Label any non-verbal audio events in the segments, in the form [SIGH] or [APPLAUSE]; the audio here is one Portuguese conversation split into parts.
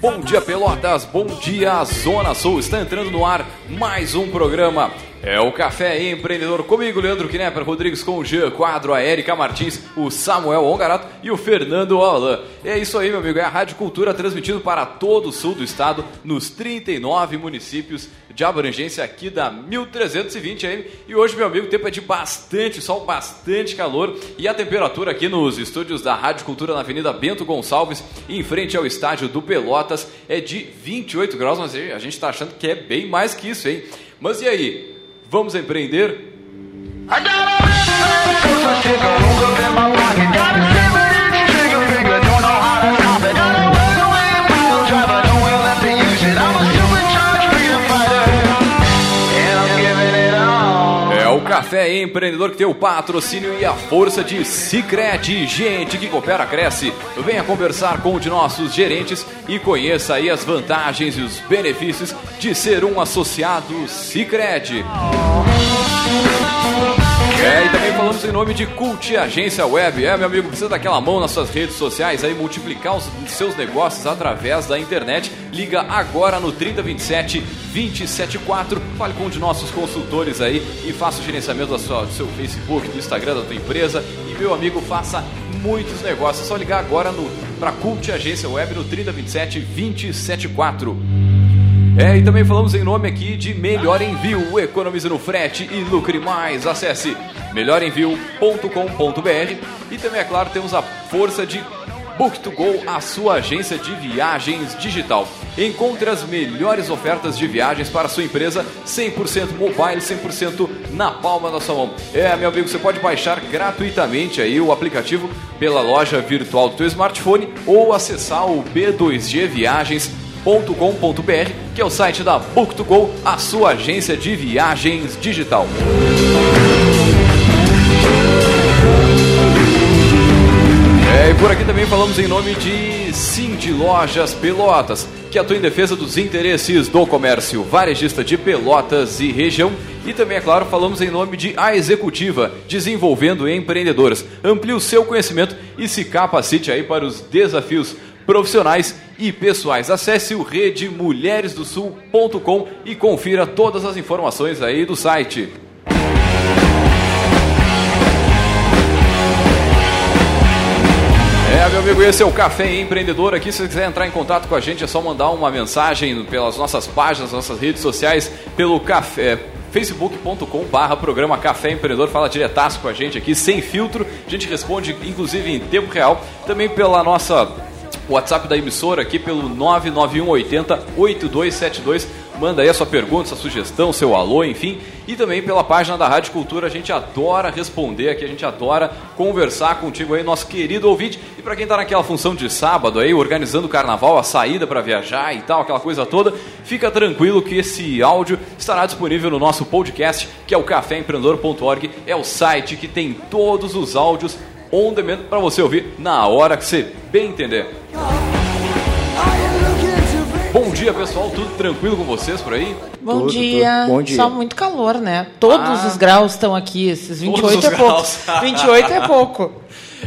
Bom dia, Pelotas. Bom dia, Zona Sul. Está entrando no ar mais um programa. É o Café Empreendedor comigo, Leandro Knepper Rodrigues, com o Jean Quadro, a Erika Martins, o Samuel Ongarato e o Fernando Alain. É isso aí, meu amigo. É a Rádio Cultura transmitido para todo o sul do estado, nos 39 municípios de abrangência aqui da 1320 AM. E hoje, meu amigo, o tempo é de bastante sol, bastante calor. E a temperatura aqui nos estúdios da Rádio Cultura na Avenida Bento Gonçalves, em frente ao estádio do Pelotas, é de 28 graus. Mas a gente está achando que é bem mais que isso, hein? Mas e aí? Vamos empreender? I Café Empreendedor que tem o patrocínio e a força de Cicred. Gente que coopera, cresce. Venha conversar com um de nossos gerentes e conheça aí as vantagens e os benefícios de ser um associado Cicred. É, e também falamos em nome de Cult Agência Web. É, meu amigo, precisa daquela mão nas suas redes sociais aí, multiplicar os seus negócios através da internet. Liga agora no 3027 274. Fale com um de nossos consultores aí e faça o gerenciamento da sua- do seu Facebook, do Instagram da tua empresa. E, meu amigo, faça muitos negócios. É só ligar agora no para Cult Agência Web no 3027 274. É, e também falamos em nome aqui de Melhor Envio. Economize no frete e lucre mais. Acesse melhorenvio.com.br e também, é claro, temos a força de Book2Go, a sua agência de viagens digital. Encontre as melhores ofertas de viagens para a sua empresa 100% mobile, 100% na palma da sua mão. É, meu amigo, você pode baixar gratuitamente aí o aplicativo pela loja virtual do teu smartphone ou acessar o B2G Viagens .com.br, que é o site da Book2Go, a sua agência de viagens digital. É, e por aqui também falamos em nome de Cindy Lojas Pelotas, que atua em defesa dos interesses do comércio varejista de Pelotas e região. E também, é claro, falamos em nome de A Executiva, desenvolvendo empreendedores. Amplie o seu conhecimento e se capacite aí para os desafios profissionais e pessoais. Acesse o redemulheresdosul.com e confira todas as informações aí do site. É, meu amigo, esse é o Café Empreendedor aqui. Se você quiser entrar em contato com a gente, é só mandar uma mensagem pelas nossas páginas, nossas redes sociais, pelo café facebook.com barra programa Café Empreendedor, fala diretaço com a gente aqui, sem filtro, a gente responde inclusive em tempo real, também pela nossa WhatsApp da emissora aqui pelo 99180 8272. Manda aí a sua pergunta, sua sugestão, seu alô, enfim. E também pela página da Rádio Cultura, a gente adora responder aqui, a gente adora conversar contigo aí, nosso querido ouvinte. E para quem tá naquela função de sábado aí, organizando o carnaval, a saída para viajar e tal, aquela coisa toda, fica tranquilo que esse áudio estará disponível no nosso podcast, que é o caféempreendedor.org. É o site que tem todos os áudios on demand para você ouvir na hora que você bem entender. Bom dia, pessoal. Tudo tranquilo com vocês por aí? Bom, Tudo, dia. tudo. Bom dia. Só muito calor, né? Todos Ah. os graus estão aqui. Esses 28 Todos os é pouco. graus. [LAUGHS] 28 é pouco. [LAUGHS]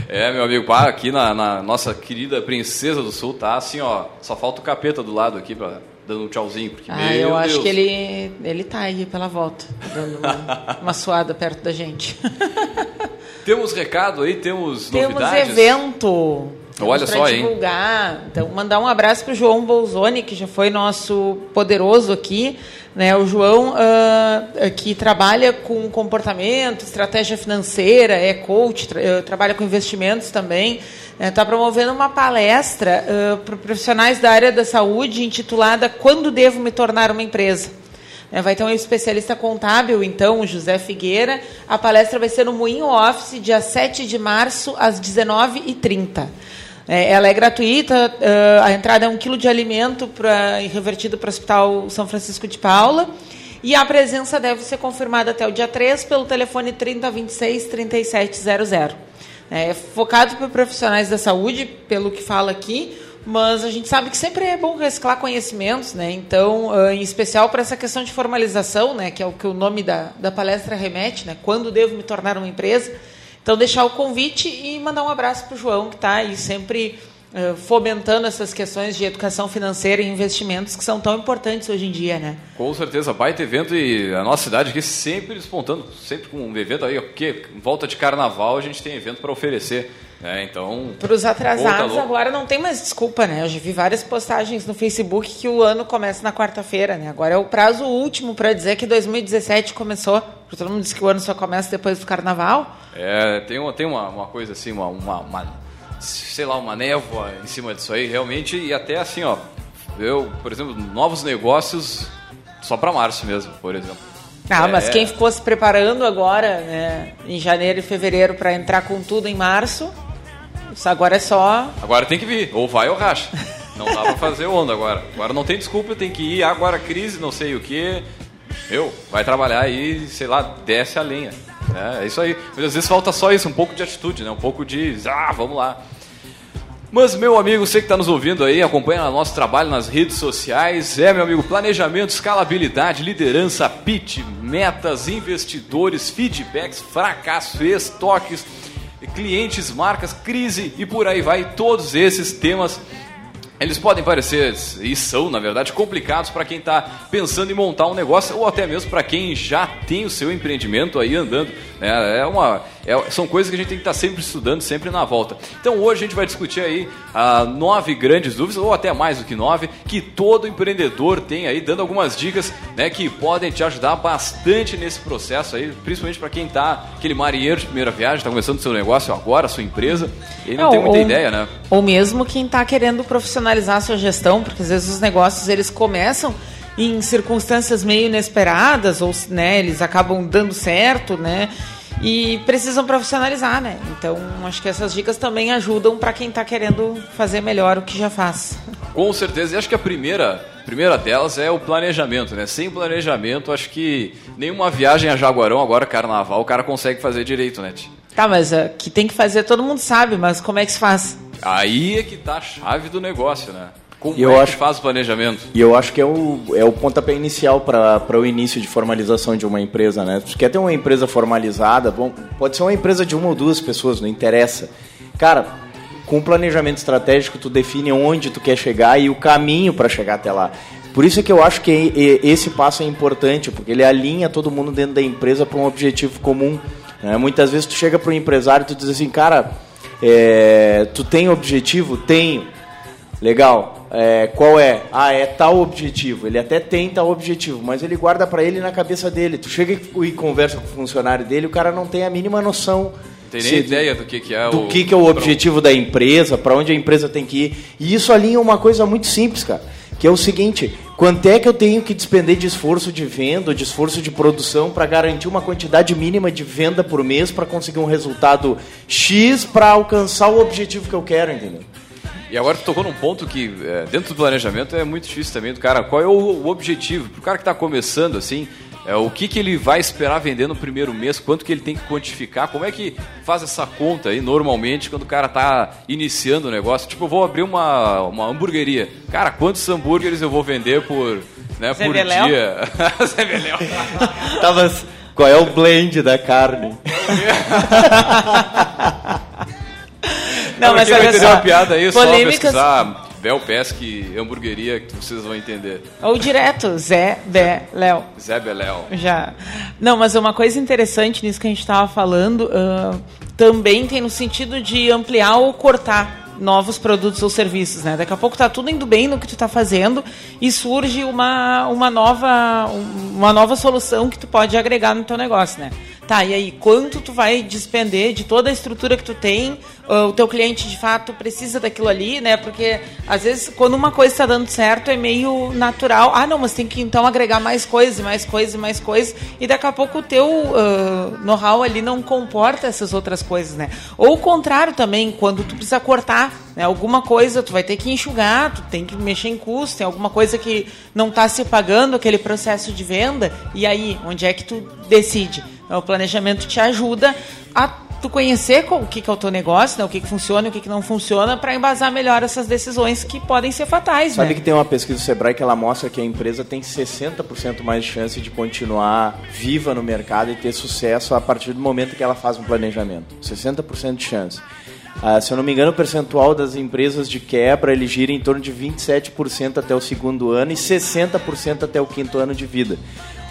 É, meu amigo, pá, aqui na, na nossa querida Princesa do Sul tá assim, ó. Só falta o capeta do lado aqui pra, dando um tchauzinho. Porque, Ah, meu eu acho Deus. que ele, ele tá aí pela volta, dando uma, [LAUGHS] uma suada perto da gente. Temos recado aí, temos, Temos novidades. evento. Temos Olha pra só, hein? divulgar. Então, mandar um abraço para o João Bolzoni, que já foi nosso poderoso aqui. Né? O João, ah, que trabalha com comportamento, estratégia financeira, é coach, tra- eh, trabalha com investimentos também. Está promovendo uma palestra para profissionais da área da saúde intitulada Quando Devo Me Tornar uma Empresa? É, Vai ter um especialista contábil, então, o José Figueira. A palestra vai ser no Moinho Office, dia 7 de março, às 19h30. É, ela é gratuita, a entrada é um quilo de alimento pra, revertido para o Hospital São Francisco de Paula. E a presença deve ser confirmada até o dia 3 pelo telefone 3026 3700. É focado para profissionais da saúde, pelo que fala aqui, mas a gente sabe que sempre é bom reciclar conhecimentos, né? Então, ah, em especial para essa questão de formalização, né? Que é o que o nome da, da palestra remete, né? Quando devo me tornar uma empresa? Então deixar o convite e mandar um abraço para o João que está aí sempre eh, fomentando essas questões de educação financeira e investimentos que são tão importantes hoje em dia, né? Com certeza, baita evento e a nossa cidade aqui sempre despontando, sempre com um evento aí, porque em volta de carnaval a gente tem evento para oferecer, né? Então, Para os tá atrasados, louco. agora não tem mais desculpa, né? Eu já vi várias postagens no Facebook que o ano começa na quarta-feira, né? Agora é o prazo último para dizer que 2017 começou. Porque todo mundo diz que o ano só começa depois do carnaval. É, tem uma, tem uma, uma coisa assim, uma, uma, uma- sei lá, uma névoa em cima disso aí, realmente, e até assim, ó, eu, por exemplo, novos negócios só para março mesmo, por exemplo. Ah, É, mas quem ficou se preparando agora, né, em janeiro e fevereiro para entrar com tudo em março, agora é só. Agora tem que vir, ou vai ou racha. Não dá pra fazer onda agora. Agora não tem desculpa, tem que ir, agora crise, não sei o que. Meu, vai trabalhar aí, sei lá, desce a lenha. É, é isso aí. Mas às vezes falta só isso, um pouco de atitude, né? Um pouco de, ah, vamos lá. Mas, meu amigo, você que está nos ouvindo aí, acompanha nosso trabalho nas redes sociais. É, meu amigo, planejamento, escalabilidade, liderança, pitch, metas, investidores, feedbacks, fracassos, estoques, clientes, marcas, crise e por aí vai. Todos esses temas eles podem parecer, e são, na verdade, complicados para quem está pensando em montar um negócio ou até mesmo para quem já tem o seu empreendimento aí andando. né? É uma, é- são coisas que a gente tem que estar sempre estudando, sempre na volta. Então hoje a gente vai discutir aí ah, nove grandes dúvidas, ou até mais do que nove, que todo empreendedor tem aí, dando algumas dicas né, que podem te ajudar bastante nesse processo aí, principalmente para quem está aquele marinheiro de primeira viagem, está começando o seu negócio agora, sua empresa, e não, É, tem muita ou- ideia, né? Ou mesmo quem está querendo profissionalizar a sua gestão, porque às vezes os negócios eles começam em circunstâncias meio inesperadas, ou né, eles acabam dando certo, né? E precisam profissionalizar, né? Então, acho que essas dicas também ajudam para quem está querendo fazer melhor o que já faz. Com certeza, e acho que a primeira, primeira delas é o planejamento, né? Sem planejamento, acho que nenhuma viagem a Jaguarão, agora carnaval, o cara consegue fazer direito, né? Tá, mas ah, que tem que fazer todo mundo sabe, mas como é que se faz? Aí é que tá a chave do negócio, né? Como Eu é acho- que faz o planejamento? E eu acho que é o, é o pontapé inicial para o início de formalização de uma empresa, né? Se tu quer ter uma empresa formalizada, bom, pode ser uma empresa de uma ou duas pessoas, não interessa. Cara, com o planejamento estratégico, tu define onde tu quer chegar e o caminho para chegar até lá. Por isso é que eu acho que esse passo é importante, porque ele alinha todo mundo dentro da empresa para um objetivo comum. né? Muitas vezes tu chega para o empresário e tu diz assim, cara, é, tu tem objetivo? Tenho. Legal. É, qual é? Ah, é tal objetivo. Ele até tem tal objetivo, mas ele guarda pra ele na cabeça dele. Tu chega e conversa com o funcionário dele, o cara não tem a mínima noção. Tem nem ideia do que, que é do o. que, que é o objetivo da empresa, para onde a empresa tem que ir. E isso alinha uma coisa muito simples, cara, que é o seguinte: quanto é que eu tenho que despender de esforço de venda, de esforço de produção para garantir uma quantidade mínima de venda por mês para conseguir um resultado X para alcançar o objetivo que eu quero, entendeu? E agora tu tocou num ponto que, é, dentro do planejamento, é muito difícil também do cara. Qual é o, o objetivo? Pro cara que está começando, assim, é, o que, que ele vai esperar vender no primeiro mês, quanto que ele tem que quantificar, como é que faz essa conta aí, normalmente, quando o cara tá iniciando o negócio. Tipo, eu vou abrir uma, uma hamburgueria. Cara, quantos hambúrgueres eu vou vender por, né, Zé por Beléu? dia? [LAUGHS] Zé Beléu. Tá, mas qual é o blend da carne? [LAUGHS] Não, mas quem vai olha só, piada aí, é só polêmicas- pesquisar Bel Pesque hamburgueria que vocês vão entender. Ou direto, Zé, Bé, Léo. Zé Beléu. Já. Não, mas uma coisa interessante nisso que a gente estava falando ah, também tem no sentido de ampliar ou cortar novos produtos ou serviços, né? Daqui a pouco tá tudo indo bem no que tu tá fazendo e surge uma, uma nova uma nova solução que tu pode agregar no teu negócio, né? Tá, e aí quanto tu vai despender de toda a estrutura que tu tem? Ah, o teu cliente de fato precisa daquilo ali, né? Porque às vezes quando uma coisa está dando certo é meio natural. Ah, não, mas tem que então agregar mais coisas, mais coisas, mais coisas. E daqui a pouco o teu ah, know-how ali não comporta essas outras coisas, né? Ou o contrário também, quando tu precisa cortar né, alguma coisa, tu vai ter que enxugar, tu tem que mexer em custo, tem alguma coisa que não está se pagando aquele processo de venda. E aí, onde é que tu decide? Então, o planejamento te ajuda a tu conhecer co- o que, que é o teu negócio, né? o que, que funciona e o que, que não funciona, para embasar melhor essas decisões que podem ser fatais, Sabe né? que tem uma pesquisa do Sebrae que ela mostra que a empresa tem 60% mais de chance de continuar viva no mercado e ter sucesso a partir do momento que ela faz um planejamento. 60% de chance. Ah, se eu não me engano, o percentual das empresas de quebra ele gira em torno de 27% até o segundo ano e 60% até o quinto ano de vida.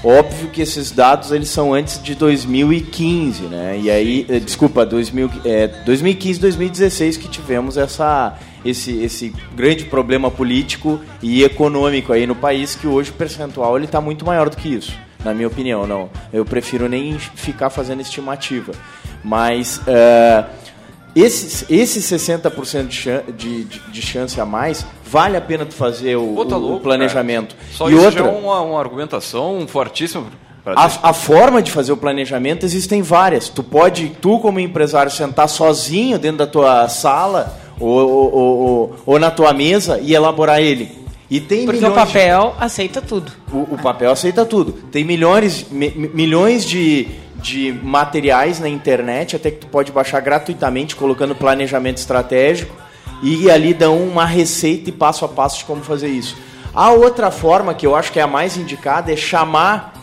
Óbvio que esses dados eles são antes de 2015, né? E aí, eh, desculpa, 2000, é, 2015, 2016 que tivemos essa esse, esse grande problema político e econômico aí no país que hoje o percentual ele está muito maior do que isso, na minha opinião. Não, eu prefiro nem ficar fazendo estimativa, mas eh, esses, esses 60% de, chan- de, de, de chance a mais vale a pena tu fazer o, Pô, tá o louco, planejamento. cara. Só e isso outra, já é uma, uma argumentação fortíssima. a, a forma de fazer o planejamento existem várias. Tu pode, tu como empresário, sentar sozinho dentro da tua sala ou, ou, ou- ou- ou na tua mesa e elaborar ele. E tem Porque o milhões de- papel aceita tudo. o, o papel aceita tudo. Tem milhões, mi- mi- milhões de, de materiais na internet, até que tu pode baixar gratuitamente, colocando planejamento estratégico, e ali dão uma receita e passo a passo de como fazer isso. A outra forma, que eu acho que é a mais indicada, é chamar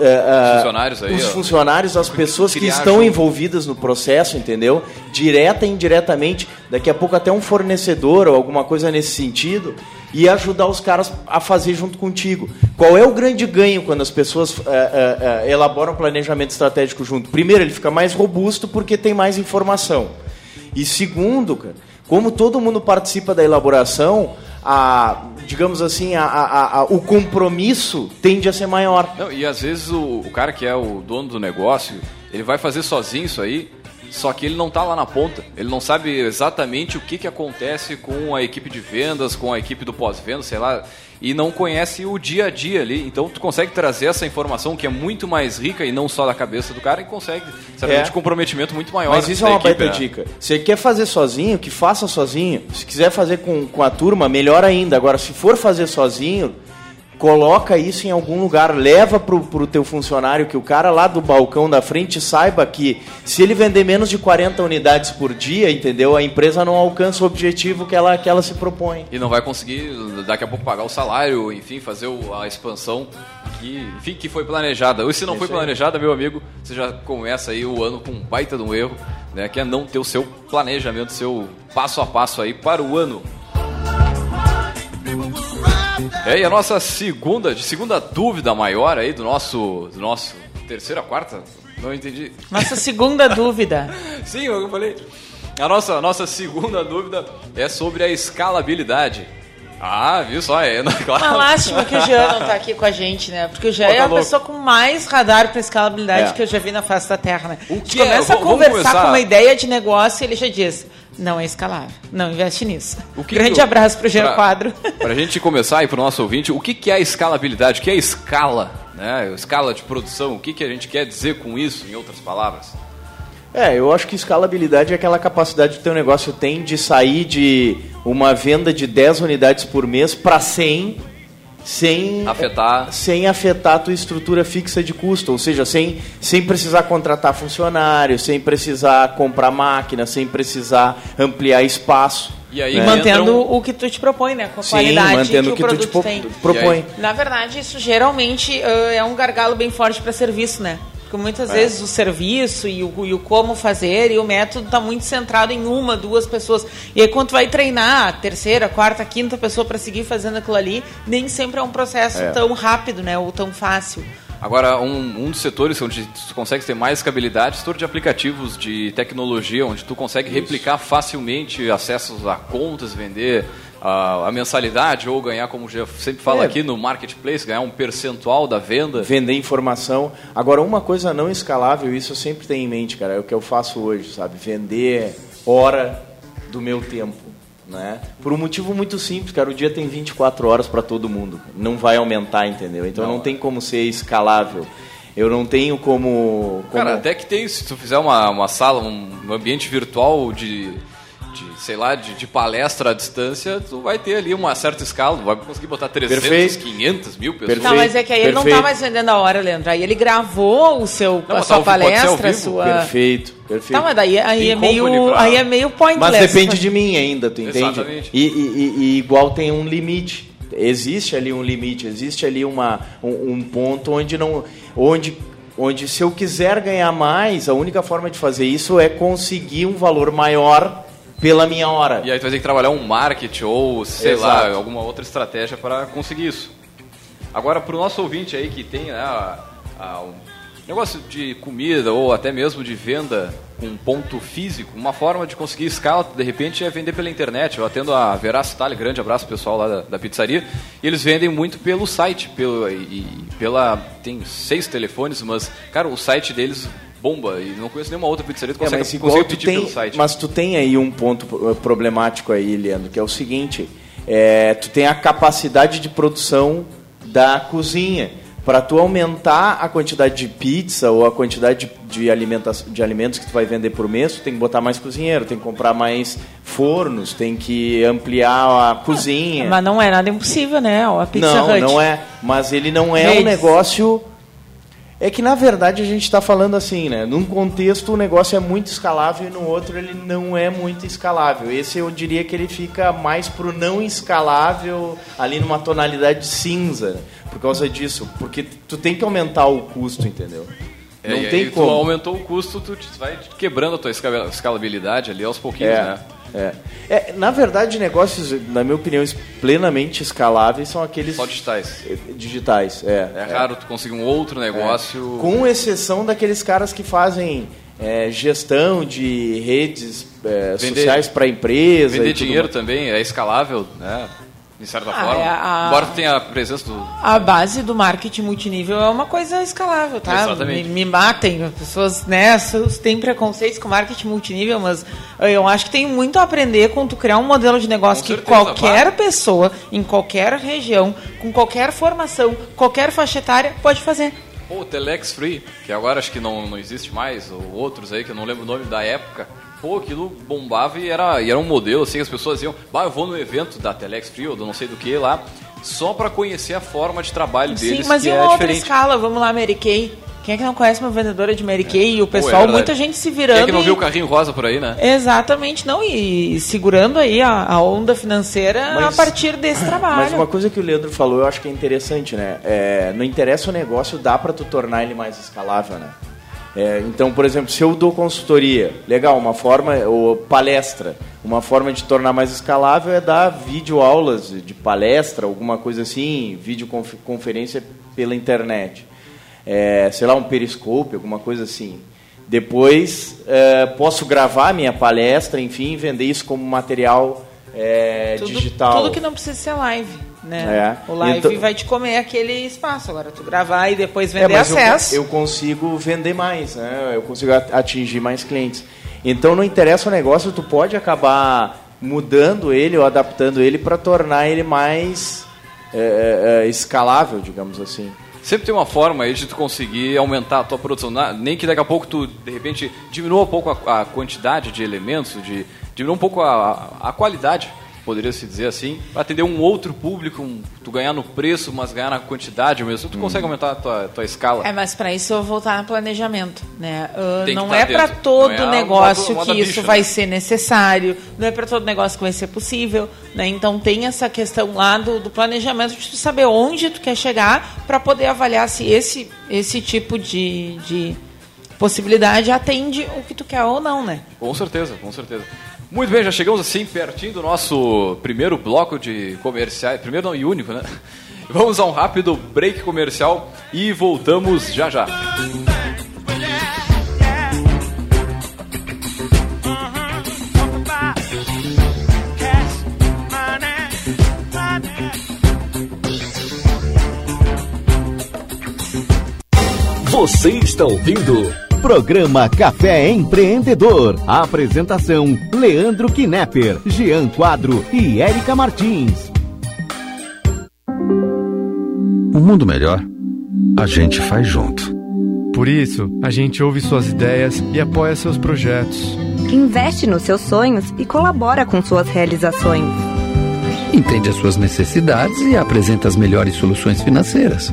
eh, eh, Funcionários aí, os ó. funcionários, as pessoas que estão junto. envolvidas no processo, entendeu? Direta e indiretamente, daqui a pouco até um fornecedor ou alguma coisa nesse sentido, e ajudar os caras a fazer junto contigo. Qual é o grande ganho quando as pessoas eh, eh, elaboram planejamento estratégico junto? Primeiro, ele fica mais robusto porque tem mais informação. E segundo, cara, como todo mundo participa da elaboração, a, digamos assim, a, a- a- o compromisso tende a ser maior. Não, e às vezes o, o cara que é o dono do negócio, ele vai fazer sozinho isso aí, só que ele não tá lá na ponta. Ele não sabe exatamente o que, que acontece com a equipe de vendas, com a equipe do pós-venda, sei lá, e não conhece o dia a dia ali. Então tu consegue trazer essa informação que é muito mais rica e não só da cabeça do cara e consegue, certamente, É. um comprometimento muito maior. Mas isso é uma equipe, baita né? dica. Se quer fazer sozinho, que faça sozinho. Se quiser fazer com, com a turma, melhor ainda. Agora, se for fazer sozinho, coloca isso em algum lugar, leva pro, pro teu funcionário, que o cara lá do balcão da frente saiba que se ele vender menos de 40 unidades por dia, entendeu? A empresa não alcança o objetivo que ela, que ela se propõe. E não vai conseguir daqui a pouco pagar o salário, enfim, fazer a expansão que, enfim, que foi planejada. Ou se não foi Isso aí. planejada, meu amigo, você já começa aí o ano com um baita de um erro, né? Que é não ter o seu planejamento, seu passo a passo aí para o ano. É, e a nossa segunda, de segunda dúvida maior aí do nosso, do nosso terceira, quarta? Não entendi. Nossa segunda dúvida. [LAUGHS] Sim, eu falei. A nossa, a nossa segunda dúvida é sobre a escalabilidade. Ah, viu só? É, não, [LAUGHS] claro. Uma lástima que o Jean não tá aqui com a gente, né? Porque o Jean Pô, tá é a louco. pessoa com mais radar para escalabilidade É. que eu já vi na face da Terra, né? O A que é? começa a Vamos conversar com uma ideia de negócio e ele já diz: não é escalável, não investe nisso. O que Grande que eu- abraço pro Jean pra- Quadro. Pra gente começar aí pro nosso ouvinte, o que, que é a escalabilidade? O que é escala? Né? Escala de produção, o que, que a gente quer dizer com isso, em outras palavras? É, eu acho que escalabilidade é aquela capacidade que o teu negócio tem de sair de uma venda de 10 unidades por mês para 100 sem Afetar. sem afetar a tua estrutura fixa de custo, ou seja, sem, sem precisar contratar funcionário, sem precisar comprar máquina, sem precisar ampliar espaço. E aí né? mantendo entram- o que tu te propõe, né? Com a Sim, qualidade mantendo que o que o tu te produto tem. propõe. Na verdade, isso geralmente ah, é um gargalo bem forte para serviço, né? Porque muitas É. vezes o serviço e o, e o como fazer e o método está muito centrado em uma, duas pessoas. E aí quando tu vai treinar a terceira, quarta, quinta pessoa para seguir fazendo aquilo ali, nem sempre é um processo É. tão rápido, né? Ou tão fácil. Agora, um, um dos setores onde tu consegue ter mais escalabilidade é o setor de aplicativos de tecnologia, onde tu consegue replicar facilmente acessos a contas, vender a, a mensalidade ou ganhar, como já sempre fala É. aqui no marketplace, ganhar um percentual da venda. Vender informação. Agora, uma coisa não escalável, isso eu sempre tenho em mente, cara, é o que eu faço hoje, sabe? Vender hora do meu tempo. Né? Por um motivo muito simples, cara, o dia tem 24 horas para todo mundo. Não vai aumentar, entendeu? Então não, Não. tem como ser escalável. Eu não tenho como. como... Cara, até que tem, se tu fizer uma, uma sala, um ambiente virtual de, de, sei lá, de, de palestra à distância, tu vai ter ali uma certa escala, tu vai conseguir botar 300, Perfeito. 500 mil pessoas. Perfeito. Não, mas é que aí ele não perfeito. tá mais vendendo a hora, Leandro. Aí ele gravou o seu, Não, a sua ao palestra, a sua. Perfeito, perfeito. Tá, mas daí aí é, meio, pra- aí é meio pointless. Mas depende de mim ainda, tu entende? Exatamente. E, e- e- e igual tem um limite. Existe ali um limite, existe ali uma, um, um ponto onde não. Onde, onde se eu quiser ganhar mais, a única forma de fazer isso é conseguir um valor maior pela minha hora. E aí tu vai ter que trabalhar um marketing ou, sei lá, Exato. alguma outra estratégia para conseguir isso. Agora, para o nosso ouvinte aí que tem né, a- a- um negócio de comida ou até mesmo de venda com ponto físico, uma forma de conseguir escala, de repente, é vender pela internet. Eu atendo a Veraço Itália, grande abraço pessoal lá da, da pizzaria, e eles vendem muito pelo site, pelo, e, e pela... tem seis telefones, mas, cara, o site deles bomba, e não conheço nenhuma outra pizzaria que É, consegue, mas igual consegue tu pedir tem, pelo site. mas tu tem aí um ponto pro- problemático aí, Leandro, que é o seguinte: é, tu tem a capacidade de produção da cozinha. Para tu aumentar a quantidade de pizza ou a quantidade de, de, alimentação, de alimentos que tu vai vender por mês, tu tem que botar mais cozinheiro, tem que comprar mais fornos, tem que ampliar a cozinha. Mas não é nada impossível, né? A Pizza não, Hut. não é. Mas ele não é um Redes. negócio. É que na verdade a gente está falando assim, né? Num contexto o negócio é muito escalável e no outro ele não é muito escalável. Esse eu diria que ele fica mais pro não escalável, ali numa tonalidade cinza, por causa disso. Porque tu tem que aumentar o custo, entendeu? É, não e tem como. Tu aumentou o custo, tu vai quebrando a tua esca- escalabilidade ali aos pouquinhos, É, né? é. É, na verdade, negócios, na minha opinião, plenamente escaláveis são aqueles Só digitais. eh, digitais. É, É raro tu conseguir um outro negócio. Com exceção daqueles caras que fazem é, gestão de redes é, Vender- sociais para empresa. Vender e dinheiro mais. também é escalável, né? De certa Ah, forma. é a- Embora tu tenha a presença do. A base do marketing multinível é uma coisa escalável, tá? Exatamente. Me, me matem, as pessoas né, têm preconceitos com marketing multinível, mas eu acho que tem muito a aprender com tu criar um modelo de negócio Com que certeza, qualquer pessoa, em qualquer região, com qualquer formação, qualquer faixa etária, pode fazer. Pô, o Telex Free, que agora acho que não, não existe mais, ou outros aí que eu não lembro o nome da época. Pô, aquilo bombava e era, e era um modelo, assim, as pessoas iam, bah, eu vou no evento da Telex Free ou do não sei do que lá, só pra conhecer a forma de trabalho deles, Sim, mas que e é uma outra diferente. escala? Vamos lá, Mary Kay. Quem é que não conhece uma vendedora de Mary Kay? E o Pô, é pessoal, muita gente se Quem virando. é que não e- viu o carrinho rosa por aí, né? Exatamente, não, e segurando aí a, a onda financeira Mas- a partir desse [COUGHS] trabalho. Mas uma coisa que o Leandro falou, eu acho que é interessante, né? É, não interessa o negócio, dá para tu tornar ele mais escalável, né? É, então, por exemplo, se eu dou consultoria, legal, uma forma, ou palestra, uma forma de tornar mais escalável é dar vídeo aulas de palestra, alguma coisa assim, videoconferência pela internet. É, sei lá, um periscope, alguma coisa assim. Depois, é, posso gravar minha palestra, enfim, vender isso como material é, tudo, digital. Tudo que não precisa ser live, né? É. O live Então- vai te comer aquele espaço. Agora, tu gravar e depois É, vender mas eu, acesso. eu consigo vender mais, né? Eu consigo atingir mais clientes. Então não interessa o negócio, tu pode acabar mudando ele ou adaptando ele para tornar ele mais é, é, escalável, digamos assim. Sempre tem uma forma aí de tu conseguir aumentar a tua produção. Nem que daqui a pouco tu, de repente, diminua um pouco a, a quantidade de elementos, de, diminua um pouco a, a qualidade, poderia se dizer assim, para atender um outro público, um- tu ganhar no preço, mas ganhar na quantidade mesmo. Tu consegue aumentar a tua, tua escala. É, mas para isso eu vou voltar no planejamento, né? Que não é para todo Não é a negócio moda- moda que isso bicha, vai né? ser necessário, não é para todo negócio que vai ser possível, né? Então tem essa questão lá do, do planejamento de tu saber onde tu quer chegar para poder avaliar se esse esse tipo de, de possibilidade atende o que tu quer ou não, né? Com certeza, com certeza. Muito bem, já chegamos assim pertinho do nosso primeiro bloco de comerciais. Primeiro não, e único, né? [LAUGHS] Vamos a um rápido break comercial e voltamos já já. Você está ouvindo Programa Café Empreendedor. Apresentação: Leandro Knepper, Jean Quadro e Érica Martins. Um mundo melhor, a gente faz junto. Por isso, a gente ouve suas ideias e apoia seus projetos. Investe nos seus sonhos e colabora com suas realizações. Entende as suas necessidades e apresenta as melhores soluções financeiras.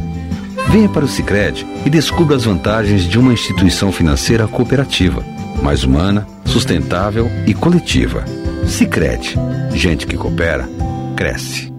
Venha para o Sicredi e descubra as vantagens de uma instituição financeira cooperativa, mais humana, sustentável e coletiva. Sicredi, gente que coopera, cresce.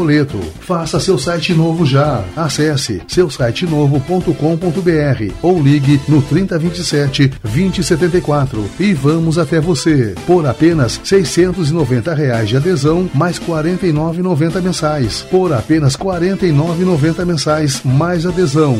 boleto. Faça seu site novo já. Acesse seusitenovo.com.br ou ligue no 3027 2074 e vamos até você por apenas 690 reais de adesão mais R$ 49,90 mensais. Por apenas R$ 49,90 mensais mais adesão.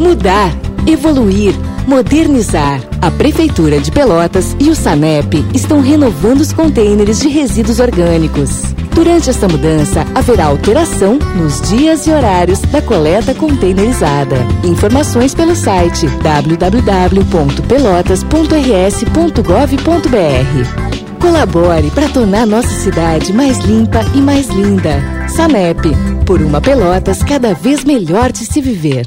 Mudar, evoluir, modernizar. A Prefeitura de Pelotas e o SANEP estão renovando os contêineres de resíduos orgânicos. Durante esta mudança, haverá alteração nos dias e horários da coleta containerizada. Informações pelo site www.pelotas.rs.gov.br. Colabore para tornar nossa cidade mais limpa e mais linda. SANEP, por uma Pelotas cada vez melhor de se viver.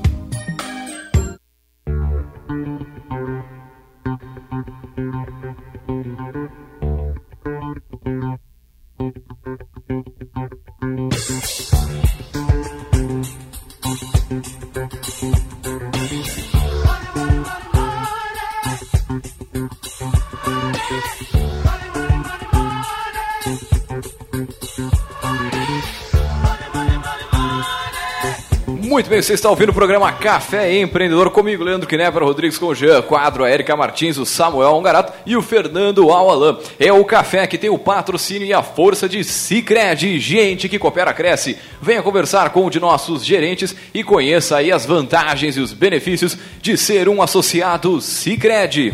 Você está ouvindo o programa Café Empreendedor comigo, Leandro Knepper, Rodrigues com Jean Quadro, a Erika Martins, o Samuel Ongarato e o Fernando Alalan. É o café que tem o patrocínio e a força de Cicred, gente que coopera, cresce. Venha conversar com um de nossos gerentes e conheça aí as vantagens e os benefícios de ser um associado Cicred.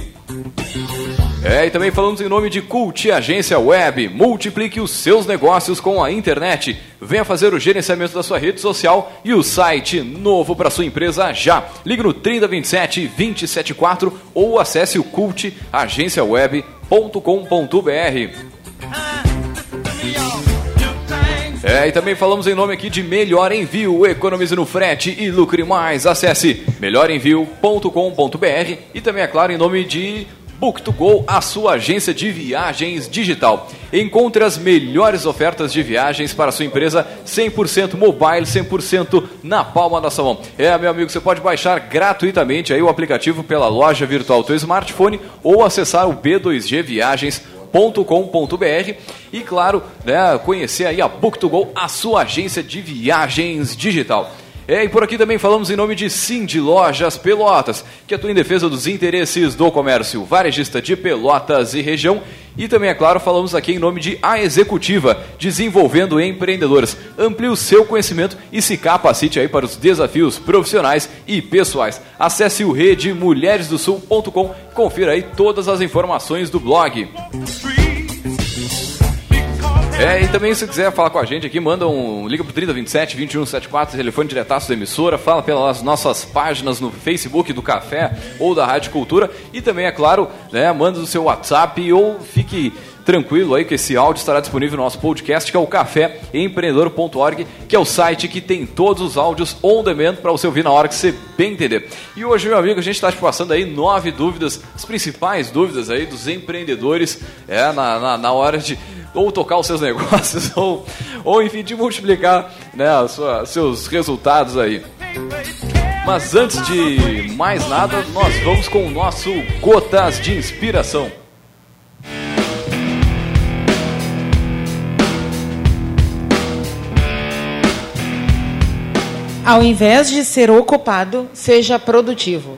É, e também falamos em nome de Cult Agência Web. Multiplique os seus negócios com a internet. Venha fazer o gerenciamento da sua rede social e o site novo para sua empresa já. Ligue no 3027 274 ou acesse o cultagenciaweb.com.br. É, e também falamos em nome aqui de Melhor Envio. Economize no frete e lucre mais. Acesse melhorenvio.com.br e também, é claro, em nome de Book2Go, a sua agência de viagens digital. Encontre as melhores ofertas de viagens para a sua empresa 100% mobile, 100% na palma da sua mão. É, meu amigo, você pode baixar gratuitamente aí o aplicativo pela loja virtual do seu smartphone ou acessar o B2G Viagens com.br e claro, né, conhecer aí a Book2Go, a sua agência de viagens digital. É, e por aqui também falamos em nome de Cindy Lojas Pelotas, que atua em defesa dos interesses do comércio varejista de Pelotas e região. E também, é claro, falamos aqui em nome de A Executiva, desenvolvendo empreendedores. Amplie o seu conhecimento e se capacite aí para os desafios profissionais e pessoais. Acesse o redemulheresdosul.com, confira aí todas as informações do blog. É, e também se quiser falar com a gente aqui, manda um. Liga pro 3027 2174, telefone diretaço da emissora, fala pelas nossas páginas no Facebook do Café ou da Rádio Cultura. E também, é claro, né, manda o seu WhatsApp ou fique tranquilo aí que esse áudio estará disponível no nosso podcast, que é o caféempreendedor.org, que é o site que tem todos os áudios on demand para você ouvir na hora que você bem entender. E hoje, meu amigo, a gente está te passando aí nove dúvidas, as principais dúvidas aí dos empreendedores é, na, na, na hora de ou tocar os seus [LAUGHS] negócios, ou, ou enfim, de multiplicar né, a sua, seus resultados aí. Mas antes de mais nada, nós vamos com o nosso Gotas de Inspiração. Ao invés de ser ocupado, seja produtivo.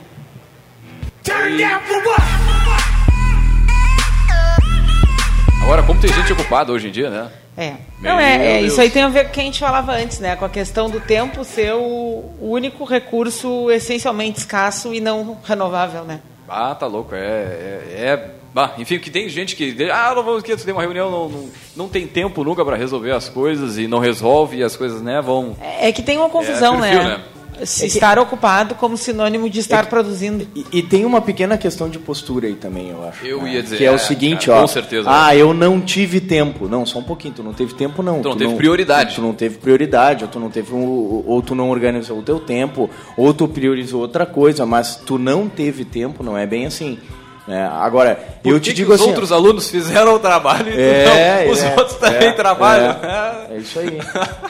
Agora, como tem gente ocupada hoje em dia, né? É. Meu Não, é, é, isso aí tem a ver com o que a gente falava antes, né? Com a questão do tempo ser o único recurso essencialmente escasso e não renovável, né? Ah, tá louco. É. é, é- bah, enfim, que tem gente que. Ah, não vamos tu tem uma reunião, não, não, não tem tempo nunca para resolver as coisas e não resolve e as coisas, né, vão. É que tem uma confusão, É, perfil, né? né? Se estar ocupado como sinônimo de estar produzindo. E, e tem uma pequena questão de postura aí também, eu acho. Eu né? ia dizer, Que é, é, o seguinte, cara, ó. com certeza. Ah, eu não tive tempo. Não, só um pouquinho. Tu não teve tempo, não. Tu não teve prioridade. Tu, tu não teve prioridade, ou tu não teve um, ou tu não organizou o teu tempo, ou tu priorizou outra coisa, mas tu não teve tempo, não é bem assim. Né? Agora, Por eu que te que digo os assim. outros alunos fizeram o trabalho e É, não? Os é, outros também é, trabalham. É, é isso aí.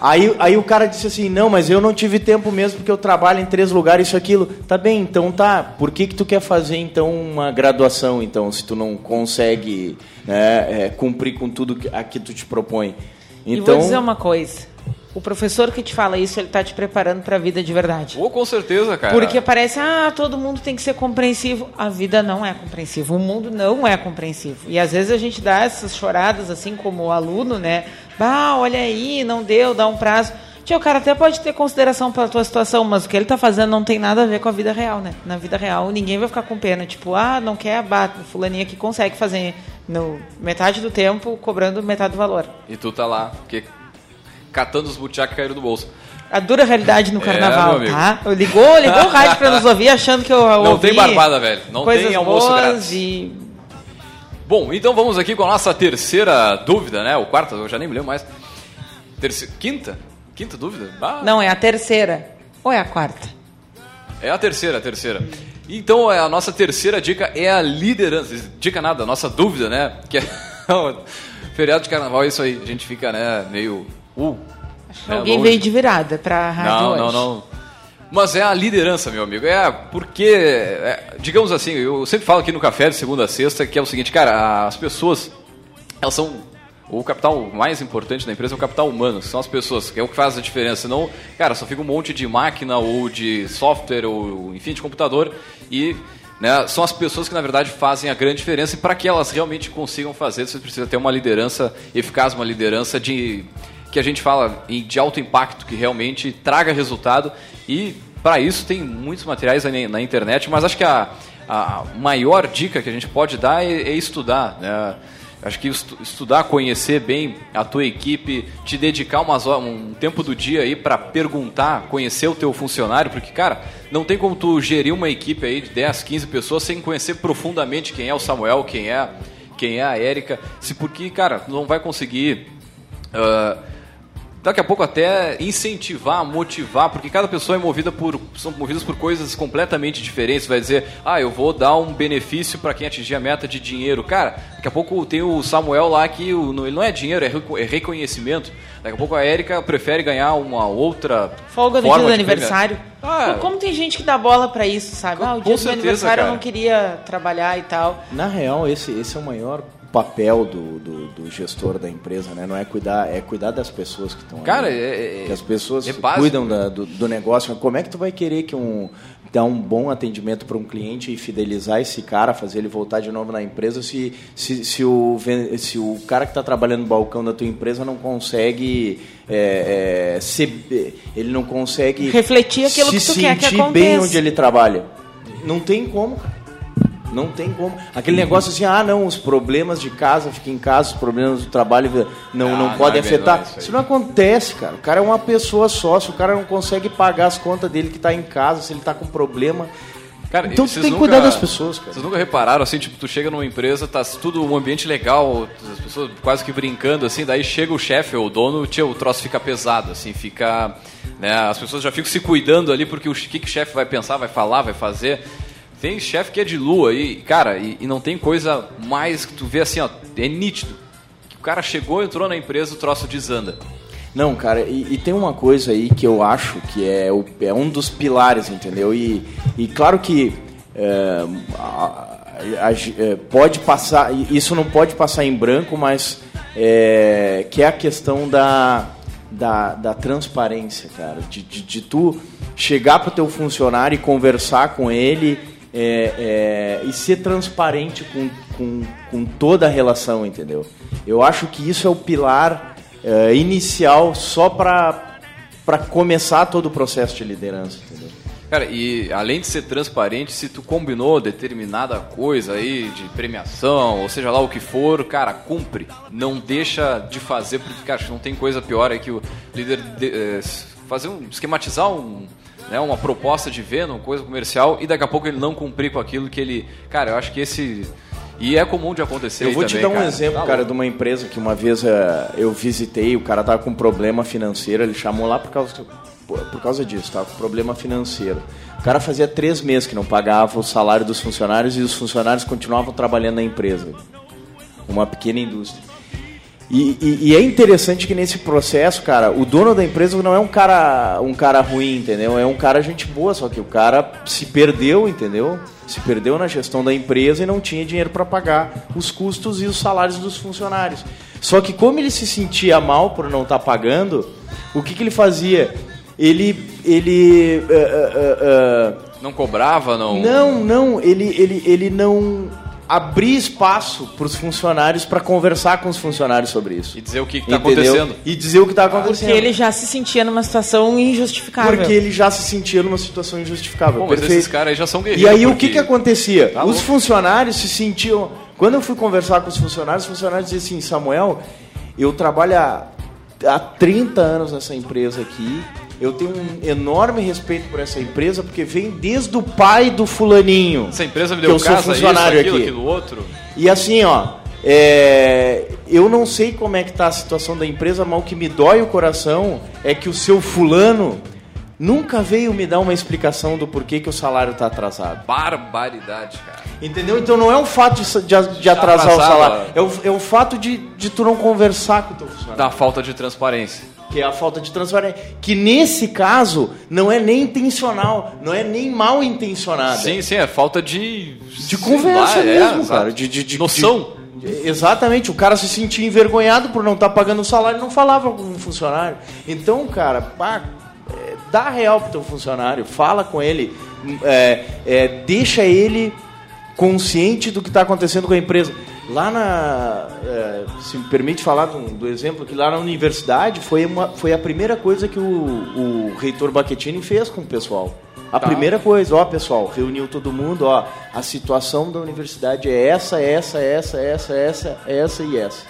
aí. Aí o cara disse assim, não, mas eu não tive tempo mesmo porque eu trabalho em três lugares, isso, aquilo. Tá bem, então tá. Por que que tu quer fazer então uma graduação, então, se tu não consegue né, é, cumprir com tudo que, a que tu te propõe? E Então, vou dizer uma coisa. O professor que te fala isso, ele está te preparando para a vida de verdade. Ou com certeza, cara. Porque parece, ah, todo mundo tem que ser compreensivo. A vida não é compreensiva, o mundo não é compreensivo. E às vezes a gente dá essas choradas, assim como aluno, né? Bah, olha aí, não deu, dá um prazo. Tio, o cara até pode ter consideração pela tua situação, mas o que ele está fazendo não tem nada a ver com a vida real, né? Na vida real, ninguém vai ficar com pena. Tipo, ah, não quer, bate, fulaninha que consegue fazer no metade do tempo, cobrando metade do valor. E tu tá lá, porque catando os butiá que caíram do bolso. A dura realidade no É, carnaval, meu tá? Ligou, ligou o rádio pra nos ouvir achando que eu Não ouvi tem barbada, velho. Não coisas tem almoço boas grátis. E... Bom, então vamos aqui com a nossa terceira dúvida, né? O quarta, eu já nem me lembro mais. Terce... Quinta? Quinta dúvida? Ah, Não, é a terceira. Ou é a quarta? É a terceira, a terceira. Então, é, a nossa terceira dica é a liderança. Dica nada, a nossa dúvida, né? Que é [LAUGHS] feriado de carnaval, é isso aí. A gente fica, né, meio... Uh, né, Alguém longe. veio de virada pra rádio Não, hoje. não, não. Mas é a liderança, meu amigo. É porque, é, digamos assim, eu sempre falo aqui no café de segunda a sexta que é o seguinte, cara, as pessoas, elas são. O capital mais importante da empresa é o capital humano, são as pessoas, que é o que faz a diferença. Senão, cara, só fica um monte de máquina ou de software ou, enfim, de computador e né, são as pessoas que, na verdade, fazem a grande diferença e para que elas realmente consigam fazer, você precisa ter uma liderança eficaz, uma liderança de que a gente fala de alto impacto, que realmente traga resultado. E para isso tem muitos materiais na internet, mas acho que a, a maior dica que a gente pode dar é, é estudar. Né? Acho que estu- estudar, conhecer bem a tua equipe, te dedicar umas um tempo do dia aí para perguntar, conhecer o teu funcionário, porque, cara, não tem como tu gerir uma equipe aí de 10, 15 pessoas sem conhecer profundamente quem é o Samuel, quem é, quem é a Érica, se porque, cara, não vai conseguir ah, daqui a pouco até incentivar, motivar, porque cada pessoa é movida por são movidas por coisas completamente diferentes. Vai dizer, ah, eu vou dar um benefício para quem atingir a meta de dinheiro. Cara, daqui a pouco tem o Samuel lá que ele não é dinheiro, é é reconhecimento. Daqui a pouco a Érica prefere ganhar uma outra Folga do forma dia do aniversário. Ah. Como tem gente que dá bola pra isso, sabe? Ah, o dia do meu certeza, aniversário eu cara. não queria trabalhar e tal. Na real, esse, esse é o maior papel do, do, do gestor da empresa, né? Não é cuidar, é cuidar das pessoas que estão Cara, ali. é- é- que as pessoas é básico. cuidam da- do, do negócio. Como é que tu vai querer que um dar um bom atendimento para um cliente e fidelizar esse cara, fazer ele voltar de novo na empresa, se, se, se, o, se o cara que está trabalhando no balcão da tua empresa não consegue é, é, se, ele não consegue Refletir aquilo se que tu quer que sentir bem onde ele trabalha. Não tem como, cara. Não tem como. Aquele negócio assim, ah, não, os problemas de casa, fica em casa, os problemas do trabalho não, Ah, não não podem é afetar. isso. Isso não acontece, cara. O cara é uma pessoa só, se o cara não consegue pagar as contas dele que está em casa, se ele está com problema. Cara, então tu tem que nunca- cuidar das pessoas, cara. Vocês nunca repararam, assim, tipo, tu chega numa empresa, tá tudo um ambiente legal, as pessoas quase que brincando, assim, daí chega o chefe ou o dono, tio, o troço fica pesado, assim, fica... Né, as pessoas já ficam se cuidando ali, porque o que, que o chefe vai pensar, vai falar, vai fazer... Tem chefe que é de lua e, cara, e, e não tem coisa mais que tu vê assim, ó, é nítido. O cara chegou, entrou na empresa, o troço desanda. Não, cara, e, e tem uma coisa aí que eu acho que é, o- é um dos pilares, entendeu? E, e claro que é, a- a- é, pode passar, isso não pode passar em branco, mas é, que é a questão da, da, da transparência, cara. De, de, de tu chegar pro teu funcionário e conversar com ele é, é, e ser transparente com, com, com toda a relação, entendeu? Eu acho que isso é o pilar é, inicial só para começar todo o processo de liderança, entendeu? Cara, e além de ser transparente, se tu combinou determinada coisa aí de premiação, ou seja lá o que for, cara, cumpre. Não deixa de fazer, porque, cara, não tem coisa pior é que o líder de- eh, fazer um, esquematizar um, né, uma proposta de venda, uma coisa comercial, e daqui a pouco ele não cumprir com aquilo que ele. Cara, eu acho que esse. E é comum de acontecer. Eu vou te dar um cara. exemplo, Tá cara, de uma empresa que uma vez eh, eu visitei, o cara tava com problema financeiro, ele chamou lá por causa, por causa disso, tava com problema financeiro. O cara fazia três meses que não pagava o salário dos funcionários e os funcionários continuavam trabalhando na empresa. Uma pequena indústria. E, e- e é interessante que nesse processo, cara, o dono da empresa não é um cara, um cara ruim, entendeu? É um cara gente boa, só que o cara se perdeu, entendeu? Se perdeu na gestão da empresa e não tinha dinheiro para pagar os custos e os salários dos funcionários. Só que como ele se sentia mal por não estar pagando, o que, que ele fazia? Ele, ele, eh, eh, eh, Não cobrava, não. não, não, ele, ele, ele não abria espaço para os funcionários para conversar com os funcionários sobre isso. E dizer o que, tá Entendeu? acontecendo. E dizer o que está acontecendo. Porque ele já se sentia numa situação injustificável. Porque ele já se sentia numa situação injustificável. Pô, mas esses caras aí já são E guerreiros. aí o porque- que, que acontecia? Tá os funcionários se sentiam. Quando eu fui conversar com os funcionários, os funcionários diziam assim, Samuel, eu trabalho há, há 30 anos nessa empresa aqui. Eu tenho um enorme respeito por essa empresa, porque vem desde o pai do fulaninho. Essa empresa me que deu eu sou casa, isso, funcionário aquilo, aqui. aquilo outro. E assim, ó, é, eu não sei como é que tá a situação da empresa, mas o que me dói o coração é que o seu fulano nunca veio me dar uma explicação do porquê que o salário tá atrasado. Barbaridade, cara. Entendeu? Então não é o fato de, de- de atrasar o salário, é o, é o fato de, de tu não conversar com o teu funcionário. Da falta de transparência. Que é a falta de transparência. Que nesse caso não é nem intencional, não é nem mal intencionada. Sim, sim, é falta de. De conversa é, mesmo, exato. cara. De, de, de- Noção. de- exatamente. O cara se sentia envergonhado por não estar pagando o salário e não falava com o funcionário. Então, cara, pá, é, dá real pro teu funcionário, fala com ele, é, é, deixa ele consciente do que está acontecendo com a empresa. Lá na. é, se me permite falar do, do exemplo, que lá na universidade foi, uma, foi a primeira coisa que o, o reitor Baquetini fez com o pessoal. A Tá. primeira coisa, ó pessoal, reuniu todo mundo, ó, a situação da universidade é essa, essa, essa, essa, essa, essa e essa.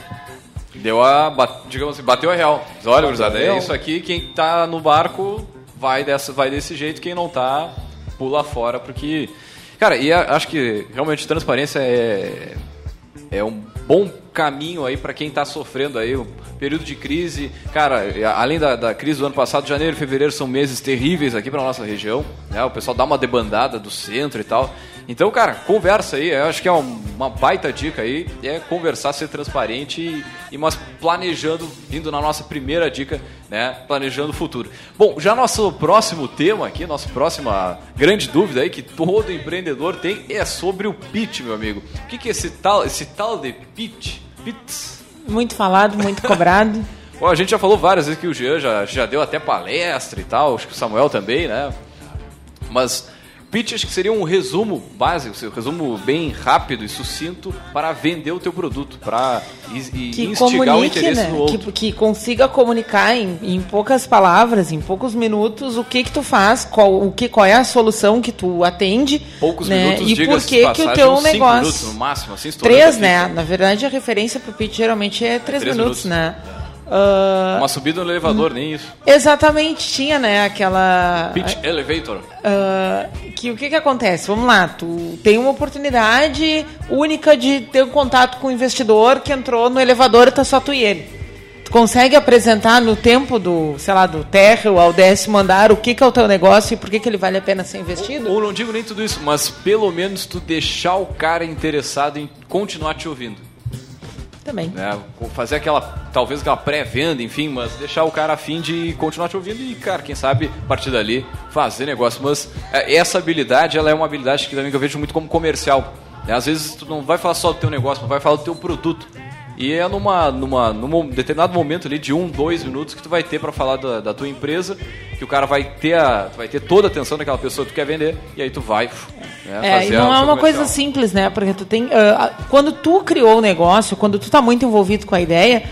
Deu a. Digamos assim, bateu a real. Diz, Olha, gurizada, é isso aqui, quem tá no barco vai, dessa, vai desse jeito, quem não tá, pula fora, porque. Cara, e a- acho que realmente transparência é. É um bom caminho aí para quem está sofrendo aí o período de crise. Cara, além da, da crise do ano passado, janeiro e fevereiro são meses terríveis aqui para nossa região. Né? O pessoal dá uma debandada do centro e tal. Então, cara, conversa aí. Eu acho que é um- uma baita dica aí. É conversar, ser transparente e, e mas planejando, vindo na nossa primeira dica, né? Planejando o futuro. Bom, já nosso próximo tema aqui, nossa próxima grande dúvida aí que todo empreendedor tem é sobre o pitch, meu amigo. O que, que é esse tal, esse tal de pitch? Pitch? Muito falado, muito cobrado. [LAUGHS] Bom, a gente já falou várias vezes que o Jean já, já deu até palestra e tal, acho que o Samuel também, né? Mas pitch acho que seria um resumo básico, um resumo bem rápido e sucinto para vender o teu produto, para instigar o interesse né? no outro. Que, que consiga comunicar em, em poucas palavras, em poucos minutos, o que que tu faz, qual, o que, qual é a solução que tu atende, Poucos né? minutos, e por que que o teu negócio... minutos no máximo, assim, Três, né? Na verdade, a referência pro pitch geralmente é três, três minutos, minutos. né? Ah, Uma subida no elevador, nem isso. exatamente, tinha, né, aquela... Pitch elevator. Ah, que o que que acontece? Vamos lá, tu tem uma oportunidade única de ter um contato com o investidor que entrou no elevador e tá só tu e ele. Tu consegue apresentar no tempo do, sei lá, do térreo ao décimo andar o que que é o teu negócio e por que que ele vale a pena ser investido? Ou não digo nem tudo isso, mas pelo menos tu deixar o cara interessado em continuar te ouvindo. Também. né? Fazer aquela, talvez aquela pré-venda, enfim, mas deixar o cara a fim de continuar te ouvindo e, cara, quem sabe, a partir dali, fazer negócio. Mas é, essa habilidade, ela é uma habilidade que também eu vejo muito como comercial. né? Às vezes tu não vai falar só do teu negócio, mas vai falar do teu produto. E é numa, numa, num determinado momento ali de um, dois minutos que tu vai ter para falar da, da tua empresa, que o cara vai ter, a, vai ter toda a atenção daquela pessoa que tu quer vender, e aí tu vai né, É, e não é uma coisa simples, né? Porque tu tem. ah, quando tu criou o negócio, quando tu tá muito envolvido com a ideia,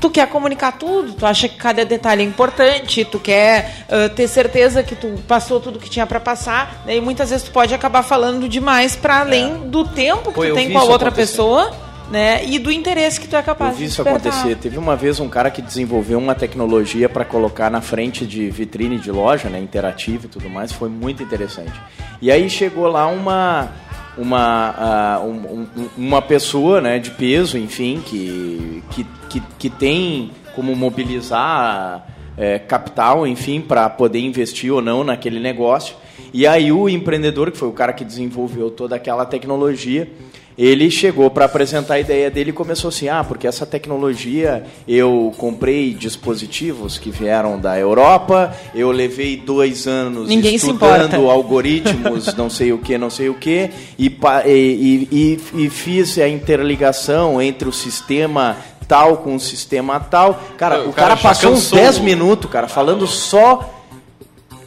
tu quer comunicar tudo, tu acha que cada detalhe é importante, tu quer ah, ter certeza que tu passou tudo que tinha para passar, né? e muitas vezes tu pode acabar falando demais para além do tempo que Pô, tu tem com a outra pessoa, né? E do interesse que tu é capaz Eu vi de isso despertar. acontecer. Teve uma vez um cara que desenvolveu uma tecnologia para colocar na frente de vitrine de loja, né, interativa e tudo mais. Foi muito interessante. E aí chegou lá uma uma ah, um- um- uma pessoa, né, de peso, enfim, que que, que, que tem como mobilizar é, capital, enfim, para poder investir ou não naquele negócio. E aí o empreendedor, que foi o cara que desenvolveu toda aquela tecnologia, ele chegou para apresentar a ideia dele e começou assim: ah, porque essa tecnologia eu comprei dispositivos que vieram da Europa, eu levei dois anos Ninguém se importa. estudando [LAUGHS] algoritmos, não sei o que, não sei o que, e, e, e, e- fiz a interligação entre o sistema tal com o sistema tal. Cara, O o, cara cara, passou uns cansou 10 do- minutos, cara, falando só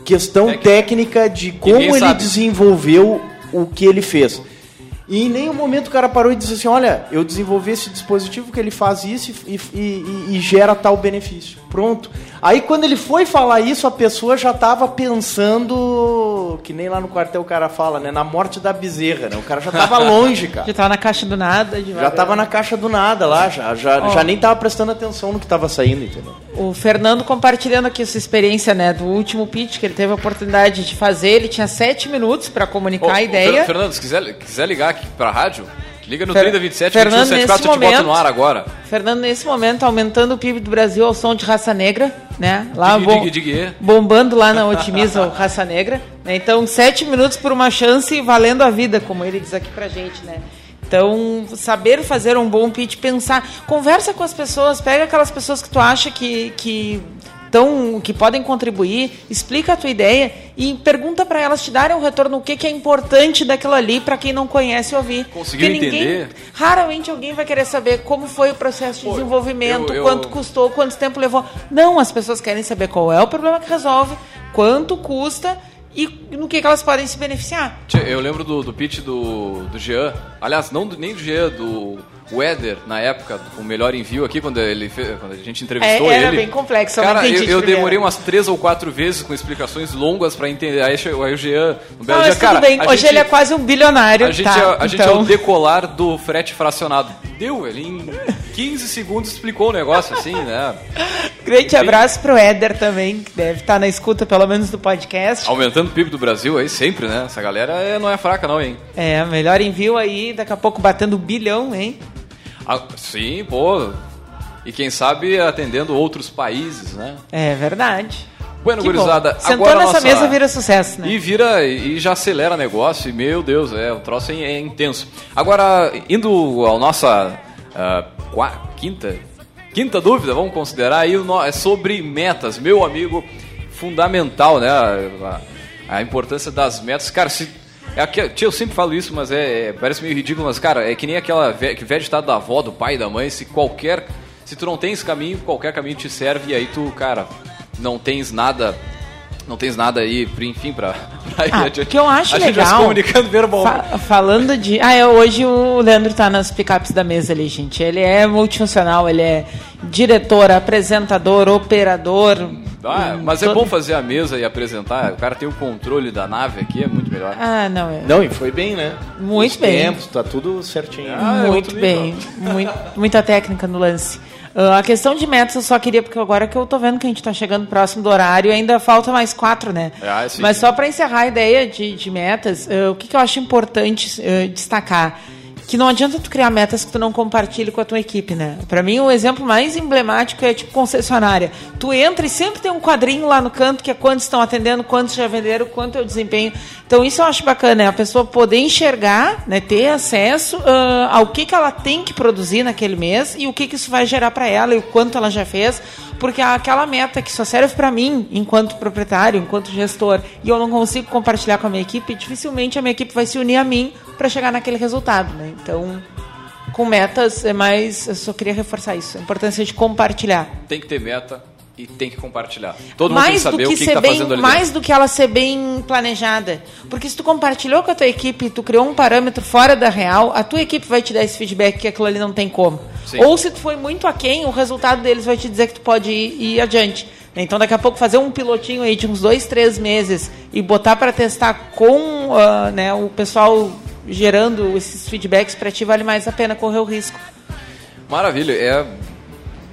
questão técnica de como Ninguém ele sabe. desenvolveu o que ele fez. E em nenhum momento o cara parou e disse assim: Olha, eu desenvolvi esse dispositivo que ele faz isso e, e- e- e gera tal benefício. Pronto. Aí quando ele foi falar isso, a pessoa já estava pensando, que nem lá no quartel o cara fala, né? Na morte da bezerra, né? O cara já estava [LAUGHS] longe, cara. Já tava na caixa do nada. Já estava na caixa do nada lá, já, já, Ó. já nem estava prestando atenção no que estava saindo, entendeu? O Fernando compartilhando aqui sua experiência, né, do último pitch que ele teve a oportunidade de fazer. Ele tinha sete minutos para comunicar Ô, a ideia. Fer- Fernando, se quiser, quiser ligar aqui pra rádio, liga no Fer- 3027 Fernando, 2174, nesse eu te boto no momento- ar agora. Fernando, nesse momento, aumentando o PIB do Brasil ao som de Raça Negra, né? Lá Digue, bom- digue, digue. bombando lá na Otimiza Raça Negra. né? Então, sete minutos por uma chance valendo a vida, como ele diz aqui pra gente, né? Então, saber fazer um bom pitch, pensar, conversa com as pessoas, pega aquelas pessoas que tu acha que, que tão, que podem contribuir, explica a tua ideia e pergunta para elas te darem um retorno o que, que é importante daquilo ali para quem não conhece ouvir. Conseguiu Porque ninguém- entender? Raramente alguém vai querer saber como foi o processo de desenvolvimento, eu- eu- quanto custou, quanto tempo levou. Não, as pessoas querem saber qual é o problema que resolve, quanto custa e no que, que elas podem se beneficiar. Eu lembro do, do pitch do, do Jean. Aliás, não do- nem do Jean, do Weather, na época, o melhor envio aqui, quando, ele fez, quando a gente entrevistou É, era ele. bem complexo, Cara, eu, eu demorei umas três ou quatro vezes com explicações longas pra entender. Aí, o Jean, no belo Não, dia, mas cara, tudo bem. Hoje gente- ele é quase um bilionário. A gente, tá? é, a gente é então... o decolar do frete fracionado. Deu, ele em 15 segundos explicou o negócio assim, né? Grande abraço pro Éder também, que deve estar na escuta, pelo menos, do podcast. Aumentando o PIB do Brasil aí sempre, né? Essa galera é- não é fraca não, hein? É, melhor envio aí, daqui a pouco batendo bilhão, hein? Ah, sim, pô. E quem sabe atendendo outros países, né? É verdade. Bueno, Que bom. gurizada, Sentou agora nessa nossa- mesa vira sucesso, né? E vira e já acelera negócio, e meu Deus, é, o troço é, é intenso. Agora, indo ao nossa ah, qua- quinta, quinta dúvida, vamos considerar aí, no- é sobre metas. Meu amigo, fundamental, né? A, a importância das metas. Cara, se. É aqui, tia, eu sempre falo isso, mas é, é- parece meio ridículo, mas, cara, é que nem aquela ve- que velho ditado da avó, do pai, da mãe, se qualquer. Se tu não tens caminho, qualquer caminho te serve, e aí tu, cara, não tens nada. Não tens nada aí, enfim, pra, [LAUGHS] pra ir Ah, adiante. o que eu acho a gente vai se legal. comunicando verbalmente. Fa- falando de. Ah, é, hoje o Leandro tá nas picapes da mesa ali, gente. Ele é multifuncional, ele é diretor, apresentador, operador. Ah, hum, mas é todo- bom fazer a mesa e apresentar. O cara tem o controle da nave aqui, é muito melhor. Ah, não, é. Não, e foi bem, né? Muito Os bem. tempos, tá tudo certinho. Ah, é Muito outro bem, muito, muita técnica no lance. Ah, a questão de metas eu só queria, porque agora que eu tô vendo que a gente tá chegando próximo do horário, ainda falta mais quatro, né? Ah, Mas só para encerrar a ideia de, de metas, ah, o que, que eu acho importante ah, destacar? Que não adianta tu criar metas que tu não compartilhe com a tua equipe, né? Para mim, o exemplo mais emblemático é tipo concessionária. Tu entra e sempre tem um quadrinho lá no canto que é quantos estão atendendo, quantos já venderam, quanto é o desempenho. Então isso eu acho bacana, né? A pessoa poder enxergar, né? ter acesso ah, ao que, que ela tem que produzir naquele mês e o que, que isso vai gerar para ela e o quanto ela já fez. Porque aquela meta que só serve para mim, enquanto proprietário, enquanto gestor, e eu não consigo compartilhar com a minha equipe, dificilmente a minha equipe vai se unir a mim para chegar naquele resultado, né? Então, com metas é mais, eu só queria reforçar isso, a importância de compartilhar. Tem que ter meta e tem que compartilhar. Todo mundo tem que mais do saber que o que, tá bem, fazendo ali mais dentro. do que ela ser bem planejada. Porque se tu compartilhou com a tua equipe, tu criou um parâmetro fora da real, a tua equipe vai te dar esse feedback que aquilo ali não tem como. Sim. Ou se tu foi muito aquém, o resultado deles vai te dizer que tu pode ir, ir adiante. Então daqui a pouco fazer um pilotinho aí de uns dois, três meses e botar para testar com ah, né, o pessoal gerando esses feedbacks para ti vale mais a pena correr o risco. Maravilha, é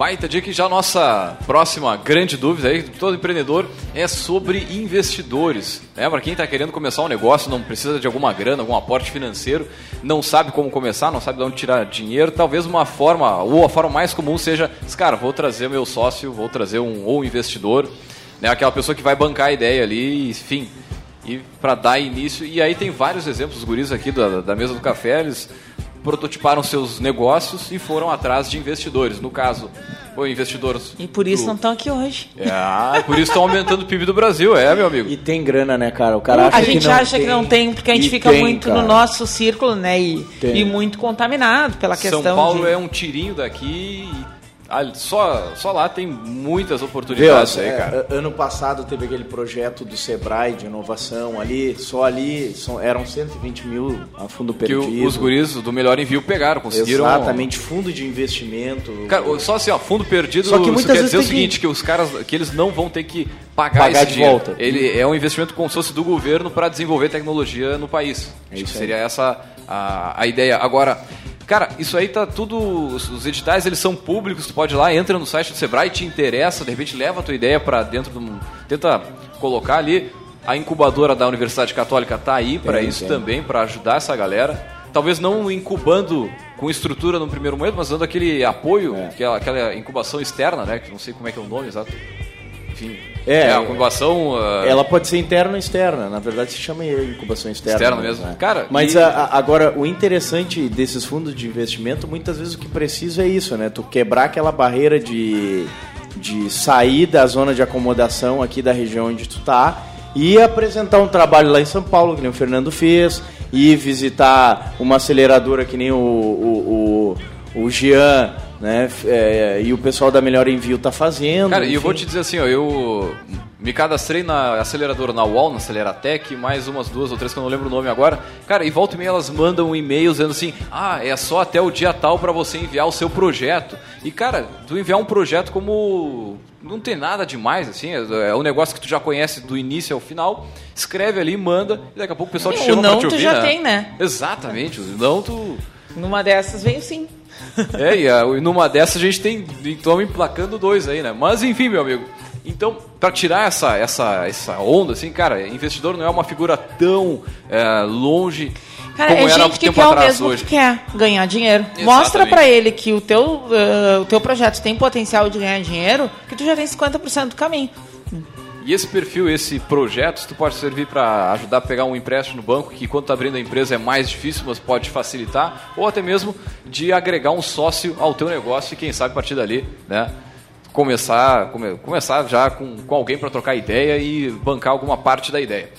baita dia que já nossa próxima grande dúvida aí, todo empreendedor, é sobre investidores. Né? Para quem está querendo começar um negócio, não precisa de alguma grana, algum aporte financeiro, não sabe como começar, não sabe de onde tirar dinheiro, talvez uma forma, ou a forma mais comum seja, cara, vou trazer meu sócio, vou trazer um ou investidor, né? aquela pessoa que vai bancar a ideia ali, enfim, e para dar início. E aí tem vários exemplos, os guris aqui da, da mesa do café, eles prototiparam seus negócios e foram atrás de investidores. No caso, o investidor. E por isso do- não estão aqui hoje. É, ah, por isso estão aumentando o PIB do Brasil, é, meu amigo. E tem grana, né, cara? O cara acha a gente que não acha que não tem, porque a gente E fica tem, muito cara. no nosso círculo, né? E, Tem. e muito contaminado pela questão São Paulo de... é um tirinho daqui e só, só lá tem muitas oportunidades aí, é, cara. Ano passado teve aquele projeto do Sebrae de inovação ali, só ali são- eram 120 mil a fundo Que perdido. o- os guris do Melhor Envio pegaram, conseguiram. Exatamente, fundo de investimento. Cara, só assim, ó, fundo perdido, Só que isso muitas quer vezes dizer o tem que- seguinte, que... os caras, que eles não vão ter que pagar, Pagar esse de dinheiro. volta. Ele é um investimento como se fosse do governo para desenvolver tecnologia no país. É Acho que seria essa a, a ideia. Agora, cara, isso aí tá tudo, os, editais eles são públicos, tu pode ir lá, entra no site do Sebrae, te interessa, de repente leva a tua ideia para dentro do, tenta colocar ali a incubadora da Universidade Católica tá aí para isso tem. também, para ajudar essa galera. Talvez não incubando com estrutura no primeiro momento, mas dando aquele apoio, É. aquela, aquela incubação externa, né? Que não sei como é que é o nome exato. Enfim. É, a incubação. ah, Ela pode ser interna ou externa. Na verdade, se chama incubação externa. Externa mesmo. né? Cara, Mas e- a- agora, o interessante desses fundos de investimento, muitas vezes o que precisa é isso, né? Tu quebrar aquela barreira de, de sair da zona de acomodação aqui da região onde tu tá e apresentar um trabalho lá em São Paulo, que nem o Fernando fez, e visitar uma aceleradora que nem o, o, o, o Jean, né? É, e o pessoal da Melhor Envio tá fazendo. Cara, e eu vou te dizer assim, ó, eu me cadastrei na aceleradora na UOL, na Aceleratec, mais umas duas ou três que eu não lembro o nome agora. Cara, e volta e meia elas mandam um e-mail dizendo assim: ah, é só até o dia tal para você enviar o seu projeto. E, cara, tu enviar um projeto como. Não tem nada demais, assim, é é um negócio que tu já conhece do início ao final, escreve ali, manda, e daqui a pouco o pessoal te O chama não pra te tu ouvir, já né? tem, né? Exatamente, não tu. Numa dessas veio sim. É, e a- e numa dessas a gente tem, então, emplacando dois aí, né? Mas enfim, meu amigo. Então, para tirar essa, essa, essa onda, assim, cara, investidor não é uma figura tão é, longe Cara, como é gente que tempo quer o mesmo hoje. que quer ganhar dinheiro. Exatamente. Mostra pra ele que o teu, eh, o teu projeto tem potencial de ganhar dinheiro, que tu já tem 50% do caminho. E esse perfil, esse projeto, tu pode servir para ajudar a pegar um empréstimo no banco, que quando tá abrindo a empresa é mais difícil, mas pode facilitar, ou até mesmo de agregar um sócio ao teu negócio e quem sabe a partir dali, né? Começar, come- começar já com, com alguém para trocar ideia e bancar alguma parte da ideia.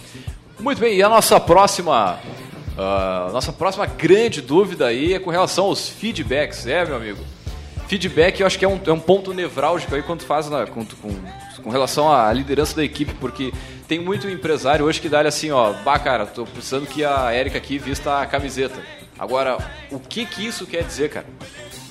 Muito bem, e a nossa próxima, ah, nossa próxima grande dúvida aí é com relação aos feedbacks, é, meu amigo? Feedback eu acho que é um, é um ponto nevrálgico aí quando tu faz na, com, com, com relação à liderança da equipe, porque tem muito empresário hoje que dá assim, ó, bah, cara, tô precisando que a Érica aqui vista a camiseta. Agora, o que que isso quer dizer, cara?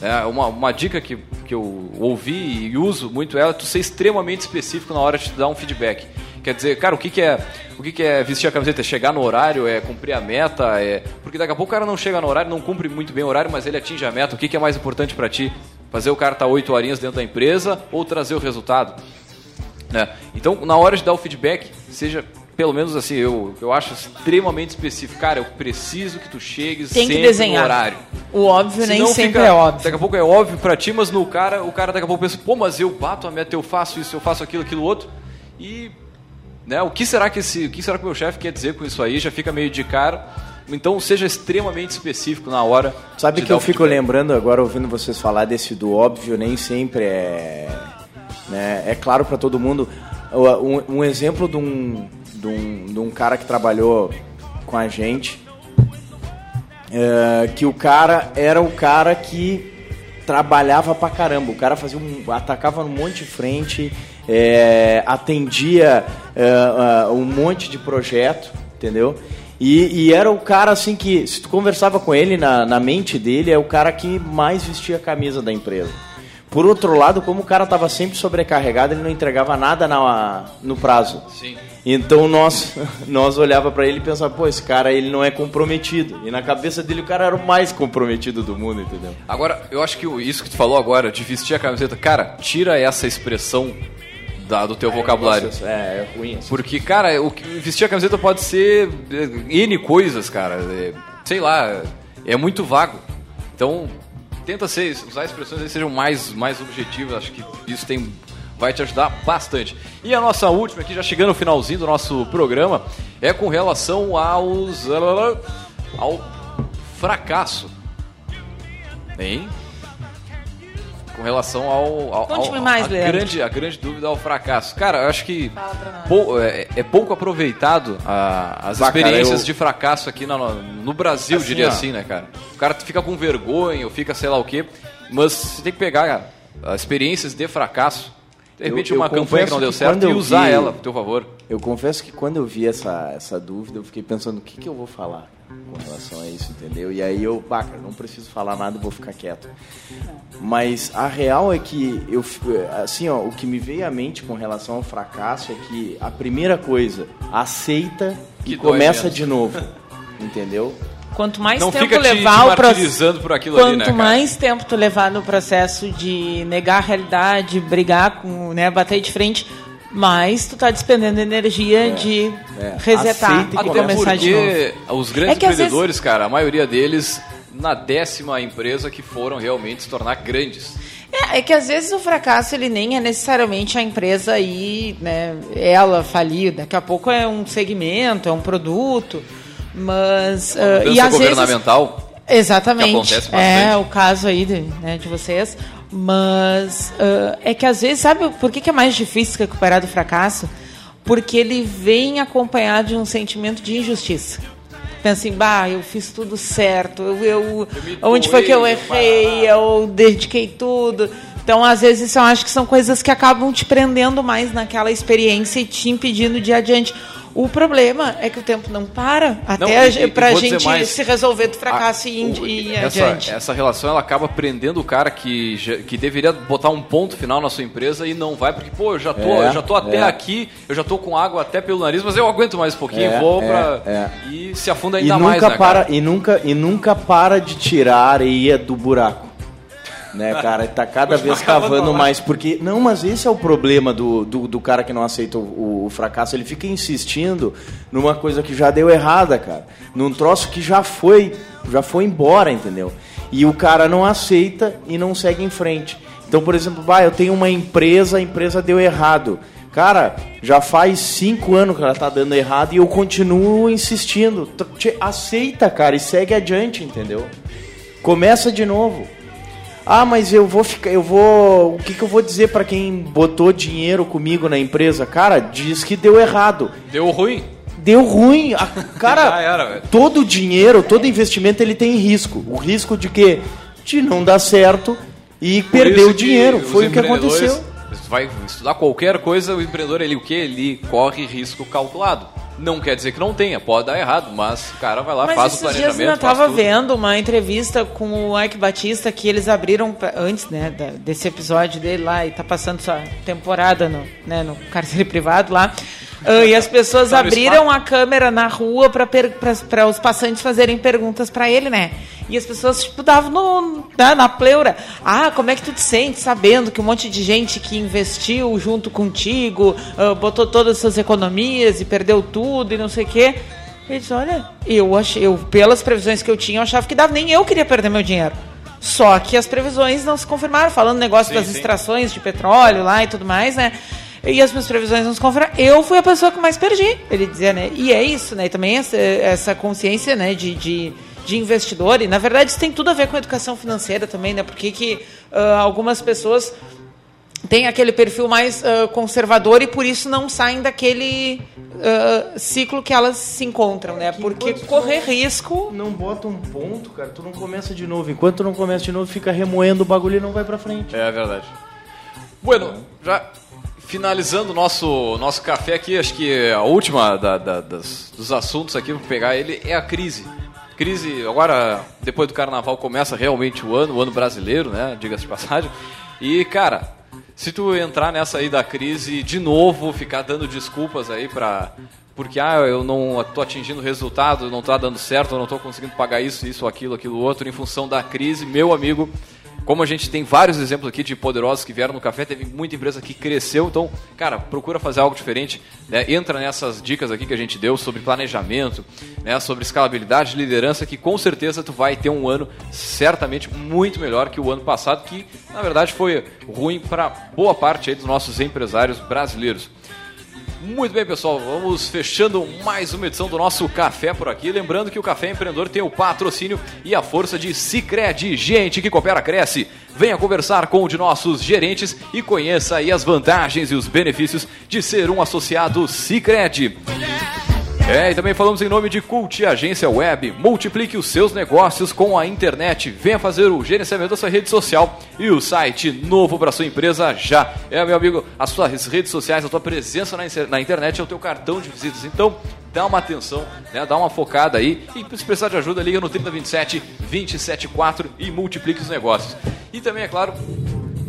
É, uma, uma dica que, que eu ouvi e uso muito ela é tu ser extremamente específico na hora de te dar um feedback. Quer dizer, cara, o que, que é o que, que é vestir a camiseta? É chegar no horário? É cumprir a meta? É... Porque daqui a pouco o cara não chega no horário, não cumpre muito bem o horário, mas ele atinge a meta. O que, que é mais importante para ti? Fazer o cara estar oito horinhas dentro da empresa ou trazer o resultado? Né? Então, na hora de dar o feedback, seja pelo menos assim, eu, eu acho extremamente específico. Cara, eu preciso que tu chegues Tem que sempre desenhar. no horário. O óbvio nem Senão sempre fica- é óbvio. Daqui a pouco é óbvio pra ti, mas no cara, o cara daqui a pouco pensa, pô, mas eu bato a meta, eu faço isso, eu faço aquilo, aquilo outro. E né, o que será que esse, o que será que o meu chefe quer dizer com isso aí? Já fica meio de cara. Então seja extremamente específico na hora. Sabe de que dar eu o fico lembrando agora, ouvindo vocês falar desse do óbvio, nem sempre é, né, é claro para todo mundo. Um, um exemplo de um, de, um, de um cara que trabalhou com a gente, é, que o cara era o cara que trabalhava pra caramba. O cara fazia um, atacava um monte de frente, é, atendia é, um monte de projeto, entendeu? E, e era o cara assim que, se tu conversava com ele na, na mente dele, é o cara que mais vestia a camisa da empresa. Por outro lado, como o cara estava sempre sobrecarregado, ele não entregava nada na, no prazo. Sim. Então nós, [LAUGHS] nós olhava para ele e pensava, pô, esse cara ele não é comprometido. E na cabeça dele o cara era o mais comprometido do mundo, entendeu? Agora, eu acho que isso que tu falou agora, de vestir a camiseta, cara, tira essa expressão da- do teu vocabulário. É, é ruim. assim. Porque, cara, o vestir a camiseta pode ser é, N coisas, cara. É, sei lá, é muito vago. Então, tenta ser, usar expressões que sejam mais, mais objetivas. Acho que isso tem, vai te ajudar bastante. E a nossa última aqui, já chegando no finalzinho do nosso programa, é com relação aos. ao fracasso. Hein? Com relação ao. ao Conte-me ao- mais, a Leandro. grande, a grande dúvida ao fracasso. Cara, eu acho que pou- é, é pouco aproveitado a- as Bah, cara, experiências eu- de fracasso aqui no, no Brasil, Assim, diria ó. assim, né, cara? O cara fica com vergonha ou fica sei lá o quê, mas você tem que pegar cara, as experiências de fracasso, de repente Eu- eu uma campanha que não deu que certo e eu usar vi- ela a teu favor. Eu confesso que quando eu vi essa, essa dúvida, eu fiquei pensando o que, que eu vou falar com relação a isso, entendeu? E aí eu, bah, cara, não preciso falar nada, vou ficar quieto. Mas a real é que eu, assim, ó, o que me veio à mente com relação ao fracasso é que a primeira coisa, aceita Que e começa menos. de novo, entendeu? Quanto mais Não tempo fica te- te levar o processo. por aquilo Quanto ali, né, mais tempo tu levar no processo de negar a realidade, brigar com, né, bater de frente, mais tu tá despendendo energia de é. resetar Aceita e começar de porque novo. os grandes É que às empreendedores, cara, a maioria deles na décima empresa que foram realmente se tornar grandes. É, é que às vezes o fracasso ele nem é necessariamente a empresa aí, né, ela falir. Daqui a pouco é um segmento, é um produto, mas ah, Mudança e às vezes governamental. Exatamente. Que acontece é bastante. o caso aí de, né, de vocês. Mas ah, é que às vezes, sabe por que, que é mais difícil recuperar do fracasso? Porque ele vem acompanhado de um sentimento de injustiça. Pensa assim, bah, eu fiz tudo certo, eu, eu- me onde foi que eu errei, eu dediquei tudo. Então, às vezes, eu acho que são coisas que acabam te prendendo mais naquela experiência e te impedindo de ir adiante. O problema é que o tempo não para até Não, a e- e gente mais, se resolver do fracasso a- e, ir- o- e essa, adiante. essa relação ela acaba prendendo o cara que, que deveria botar um ponto final na sua empresa e não vai, porque, pô, eu já tô, É, eu já tô até é. aqui, eu já tô com água até pelo nariz, mas eu aguento mais um pouquinho, É, vou é, pra. é. E se afunda E ainda nunca mais, né, para cara? e nunca e nunca para de tirar a areia do buraco. Né, cara? Tá cada vez cavando mais. Porque. Não, mas esse é o problema do, do, do cara que não aceita o, o fracasso. Ele fica insistindo numa coisa que já deu errada, cara. Num troço que já foi, já foi embora, entendeu? E o cara não aceita e não segue em frente. Então, por exemplo, vai, eu tenho uma empresa, a empresa deu errado. Cara, já faz cinco anos que ela tá dando errado e eu continuo insistindo. Aceita, cara, e segue adiante, entendeu? Começa de novo. Ah, mas eu vou ficar, eu vou, o que, que eu vou dizer pra quem botou dinheiro comigo na empresa? Cara, diz que deu errado. Deu ruim. Deu ruim. A- [LAUGHS] cara, era, todo dinheiro, todo investimento ele tem risco. O risco de quê? De não dar certo e Por perder o dinheiro. Foi o que aconteceu. Você vai estudar qualquer coisa, o empreendedor ele o que? Ele corre risco calculado. Não quer dizer que não tenha, pode dar errado, mas o cara vai lá, Mas faz o esses dias eu planejamento. ainda faz tava tudo. vendo uma entrevista com o Ike Batista que eles abriram pra- antes, né, da- desse episódio dele lá e tá passando sua temporada no, né, no cárcere privado lá. Ah, e as pessoas abriram a câmera na rua para os passantes fazerem perguntas para ele, né? E as pessoas, tipo, davam no, na, na pleura. Ah, como é que tu te sente sabendo que um monte de gente que investiu junto contigo, ah, botou todas as suas economias e perdeu tudo e não sei o quê? Ele disse, olha, eu achei, eu, pelas previsões que eu tinha, eu achava que dava, nem eu queria perder meu dinheiro. Só que as previsões não se confirmaram, falando negócio Sim, das sim. extrações de petróleo lá e tudo mais, né? E as minhas previsões não se confirmaram. Eu fui a pessoa que mais perdi, ele dizia, né? E é isso, né? E também essa, essa consciência, né, de, de, de investidor. E, na verdade, isso tem tudo a ver com educação financeira também, né? Porque que ah, algumas pessoas têm aquele perfil mais ah, conservador e por isso não saem daquele ah, ciclo que elas se encontram, né? Porque enquanto tu correr não- risco... Não bota um ponto, cara, tu não começa de novo. Enquanto tu não começa de novo, fica remoendo o bagulho e não vai pra frente. É verdade. Bueno, já finalizando o nosso, nosso café aqui, acho que a última da- da- das- dos assuntos aqui, vou pegar ele, é a crise. Crise, agora, depois do carnaval, começa realmente o ano, o ano brasileiro, né? Diga-se de passagem. E, cara, se tu entrar nessa aí da crise de novo, ficar dando desculpas aí pra. Porque, ah, eu não tô atingindo resultado, não tá dando certo, eu não tô conseguindo pagar isso, isso, aquilo, aquilo, outro, em função da crise, meu amigo, como a gente tem vários exemplos aqui de poderosos que vieram no café, teve muita empresa que cresceu, então, cara, procura fazer algo diferente, né? entra nessas dicas aqui que a gente deu sobre planejamento, né? sobre escalabilidade, liderança, que com certeza tu vai ter um ano certamente muito melhor que o ano passado, que na verdade foi ruim para boa parte dos nossos empresários brasileiros. Muito bem, pessoal, vamos fechando mais uma edição do nosso Café por aqui. Lembrando que o Café Empreendedor tem o patrocínio e a força de Cicred. Gente que coopera, cresce. Venha conversar com um de nossos gerentes e conheça aí as vantagens e os benefícios de ser um associado Cicred. É, e também falamos em nome de Cult Agência Web. Multiplique os seus negócios com a internet. Venha fazer o gerenciamento da sua rede social e o site novo para sua empresa já. É, meu amigo, as suas redes sociais, a tua presença na internet é o teu cartão de visitas. Então, dá uma atenção, né? dá uma focada aí. E se precisar de ajuda, liga no 3027 274 e multiplique os negócios. E também, é claro,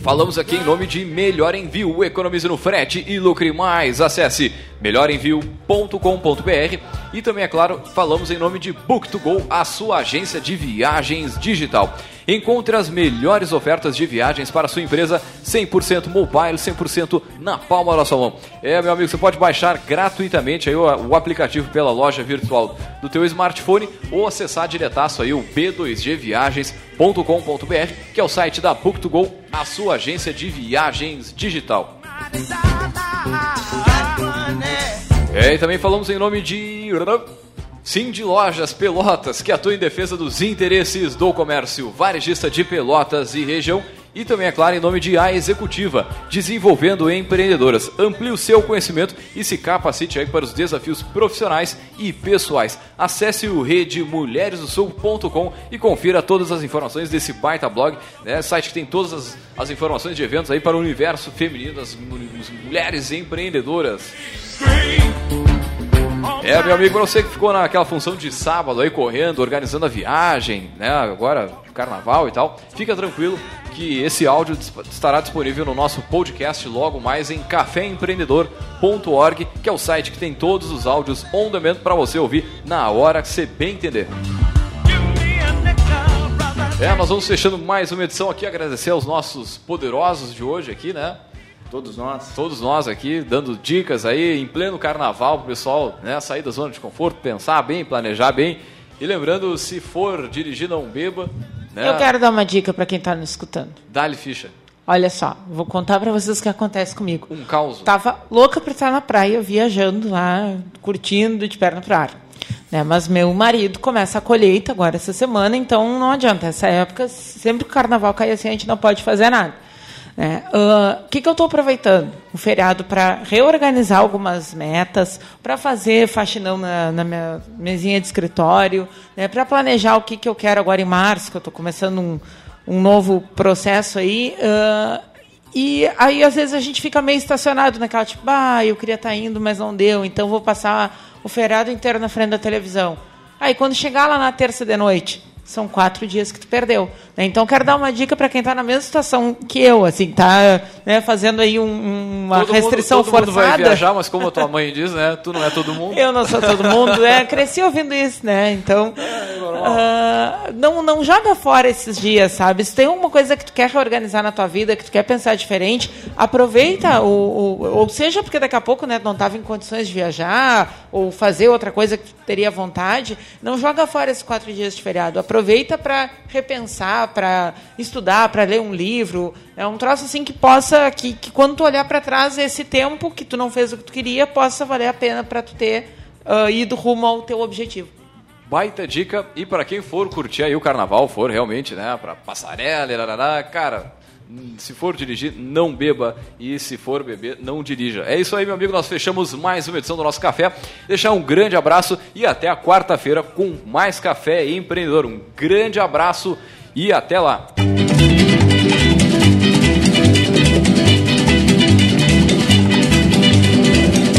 Falamos aqui em nome de Melhor Envio. Economize no frete e lucre mais. Acesse melhorenvio.com.br e também, é claro, falamos em nome de Book2Go, a sua agência de viagens digital. Encontre as melhores ofertas de viagens para sua empresa 100% mobile, 100% na palma da sua mão. É, meu amigo, você pode baixar gratuitamente aí o, o aplicativo pela loja virtual do teu smartphone ou acessar diretaço aí o b2gviagens.com.br, que é o site da Book2Go, a sua agência de viagens digital. É, e também falamos em nome de Sim de Lojas Pelotas, que atua em defesa dos interesses do comércio varejista de Pelotas e região. E também, é claro, em nome de A Executiva, desenvolvendo empreendedoras. Amplie o seu conhecimento e se capacite aí para os desafios profissionais e pessoais. Acesse o redemulheresdosul.com e confira todas as informações desse baita blog, né? Site que tem todas as, as informações de eventos aí para o universo feminino, das mu- mulheres empreendedoras. É, meu amigo, você que ficou naquela função de sábado aí correndo, organizando a viagem, né? Agora carnaval e tal, fica tranquilo que esse áudio estará disponível no nosso podcast logo mais em caféempreendedor.org, que é o site que tem todos os áudios on demand para você ouvir na hora que você bem entender. É, nós vamos fechando mais uma edição aqui, agradecer aos nossos poderosos de hoje aqui, né? Todos nós. Todos nós aqui, dando dicas aí em pleno carnaval pro pessoal, né? Sair da zona de conforto, pensar bem, planejar bem. E lembrando, se for dirigir, não beba. Né? Eu quero dar uma dica para quem está nos escutando. Dá-lhe ficha. Olha só, vou contar para vocês o que acontece comigo. Um caos. Tava louca para estar na praia, viajando lá, curtindo de perna pro ar. Né? Mas meu marido começa a colheita agora essa semana, então não adianta. Essa época, sempre que o carnaval cai assim, a gente não pode fazer nada. Né? Ah, O que, que eu estou aproveitando? O feriado para reorganizar algumas metas, para fazer faxinão na, na minha mesinha de escritório, né? para planejar o que, que eu quero agora em março, que eu estou começando um, um novo processo aí. ah, e aí, às vezes, a gente fica meio estacionado naquela, tipo, ah, eu queria estar indo, mas não deu, então vou passar o feriado inteiro na frente da televisão. Aí, quando chegar lá na terça de noite, são quatro dias que tu perdeu. né? Então, quero dar uma dica para quem está na mesma situação que eu, assim, tá né, fazendo aí um- uma Todo restrição mundo, todo mundo vai forçada. viajar, mas como a tua mãe diz, né? Tu não é todo mundo. [LAUGHS] Eu não sou todo mundo, é, cresci ouvindo isso, né? Então, ah, não, não joga fora esses dias, sabe? Se tem alguma coisa que tu quer reorganizar na tua vida, que tu quer pensar diferente, aproveita, o, ou seja, porque daqui a pouco né, não estava em condições de viajar, ou fazer outra coisa que tu teria vontade, não joga fora esses quatro dias de feriado. Aproveita para repensar, para estudar, para ler um livro. É um troço assim que possa, que, que quando tu olhar para trás, esse tempo que tu não fez o que tu queria, possa valer a pena para tu ter ah, ido rumo ao teu objetivo. Baita dica. E para quem for curtir aí o carnaval, for realmente, né? Pra passarela, e cara, se for dirigir, não beba. E se for beber, não dirija. É isso aí, meu amigo. Nós fechamos mais uma edição do nosso café. Deixar um grande abraço e até a quarta-feira com mais café empreendedor. Um grande abraço e até lá.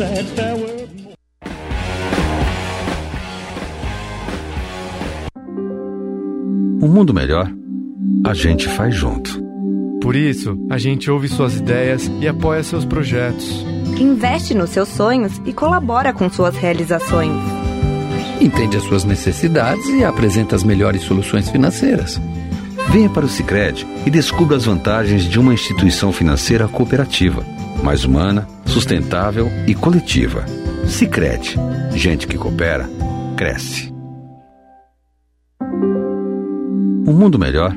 That there were Um mundo melhor, a gente faz junto. Por isso, a gente ouve suas ideias e apoia seus projetos. Investe nos seus sonhos e colabora com suas realizações. Entende as suas necessidades e apresenta as melhores soluções financeiras. Venha para o Sicredi e descubra as vantagens de uma instituição financeira cooperativa, mais humana, sustentável e coletiva. Sicredi, gente que coopera, cresce. Um mundo melhor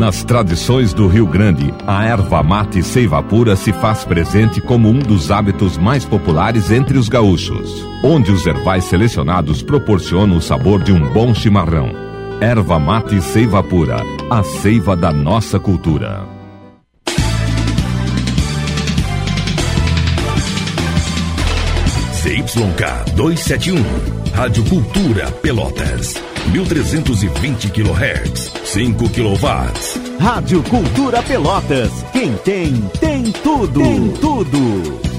Nas tradições do Rio Grande, a erva mate seiva pura se faz presente como um dos hábitos mais populares entre os gaúchos, onde os ervais selecionados proporcionam o sabor de um bom chimarrão. Erva mate seiva pura, a seiva da nossa cultura. CYK 271, Rádio Cultura Pelotas, 1320 kHz, 5 kW. Rádio Cultura Pelotas. Quem tem, tem tudo. Tem tudo.